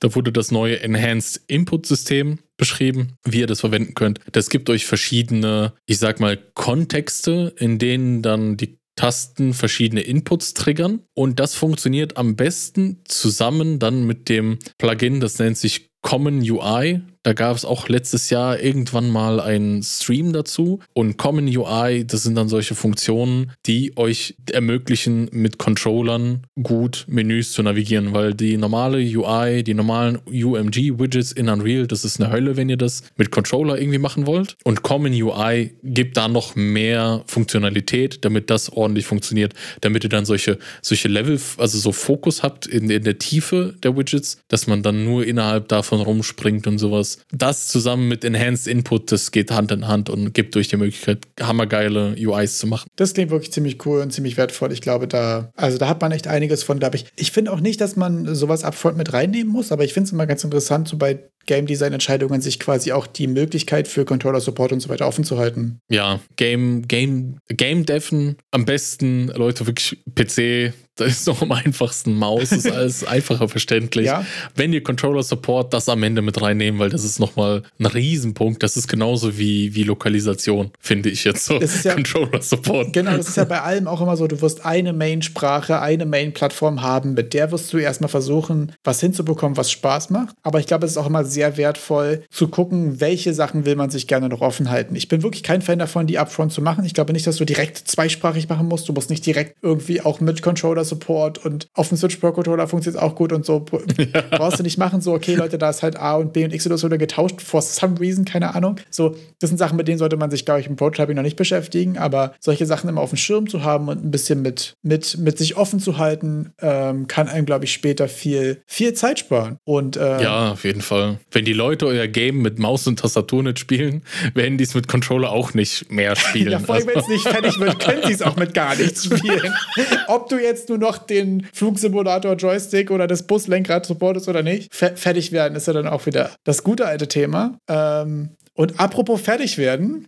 Da wurde das neue Enhanced Input System beschrieben, wie ihr das verwenden könnt. Das gibt euch verschiedene, ich sag mal, Kontexte, in denen dann die Tasten verschiedene Inputs triggern und das funktioniert am besten zusammen dann mit dem Plugin, das nennt sich Common UI. Da gab es auch letztes Jahr irgendwann mal einen Stream dazu. Und Common UI, das sind dann solche Funktionen, die euch ermöglichen, mit Controllern gut Menüs zu navigieren, weil die normale UI, die normalen UMG-Widgets in Unreal, das ist eine Hölle, wenn ihr das mit Controller irgendwie machen wollt. Und Common UI gibt da noch mehr Funktionalität, damit das ordentlich funktioniert, damit ihr dann solche, solche Level, also so Fokus habt in, in der Tiefe der Widgets, dass man dann nur innerhalb davon rumspringt und sowas. Das zusammen mit Enhanced Input, das geht Hand in Hand und gibt euch die Möglichkeit, hammergeile UIs zu machen. Das klingt wirklich ziemlich cool und ziemlich wertvoll. Ich glaube, da, also da hat man echt einiges von, glaube ich. Ich finde auch nicht, dass man sowas upfront mit reinnehmen muss, aber ich finde es immer ganz interessant, so bei Game Design Entscheidungen sich quasi auch die Möglichkeit für Controller Support und so weiter offen zu halten. Ja, Game, Game, Game Deven am besten, Leute, wirklich PC, da ist noch am einfachsten Maus, ist alles [LAUGHS] einfacher verständlich. Ja. Wenn ihr Controller Support das am Ende mit reinnehmen, weil das ist nochmal ein Riesenpunkt. Das ist genauso wie, wie Lokalisation, finde ich jetzt so. Das ist ja, Controller Support. Genau, das ist ja bei allem auch immer so, du wirst eine Main-Sprache, eine Main-Plattform haben, mit der wirst du erstmal versuchen, was hinzubekommen, was Spaß macht. Aber ich glaube, es ist auch immer sehr wertvoll zu gucken, welche Sachen will man sich gerne noch offen halten. Ich bin wirklich kein Fan davon, die Upfront zu machen. Ich glaube nicht, dass du direkt zweisprachig machen musst. Du musst nicht direkt irgendwie auch mit Controller Support und auf dem Switch Pro Controller funktioniert auch gut und so. [LAUGHS] Ja. Brauchst du nicht machen, so, okay, Leute, da ist halt A und B und X oder so getauscht, for some reason, keine Ahnung. So, das sind Sachen, mit denen sollte man sich, glaube ich, im Prototyping noch nicht beschäftigen, aber solche Sachen immer auf dem Schirm zu haben und ein bisschen mit, mit, mit sich offen zu halten, ähm, kann einem, glaube ich, später viel, viel Zeit sparen. Und, ähm, ja, auf jeden Fall. Wenn die Leute euer Game mit Maus und Tastatur nicht spielen, werden die es mit Controller auch nicht mehr [LAUGHS] spielen. ja, vor allem, wenn es nicht fertig wird, können sie es auch mit gar nichts spielen. [LAUGHS] Ob du jetzt nur noch den Flugsimulator Joystick oder das Buslenkrad supportest oder nicht, fertig werden ist ja dann auch wieder das gute alte Thema. Ähm, und apropos fertig werden.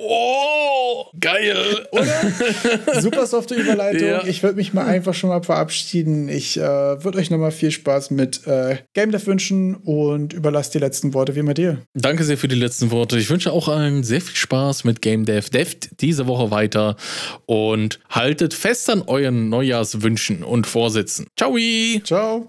Oh, geil. Oder? [LAUGHS] Super softe Überleitung. Ja. Ich würde mich mal einfach schon mal verabschieden. Ich äh, würde euch nochmal viel Spaß mit äh, Game Dev wünschen und überlasse die letzten Worte wie immer dir. Danke sehr für die letzten Worte. Ich wünsche auch allen sehr viel Spaß mit Game Dev. Devt diese Woche weiter und haltet fest an euren Neujahrswünschen und Vorsätzen. Ciao. Ciao.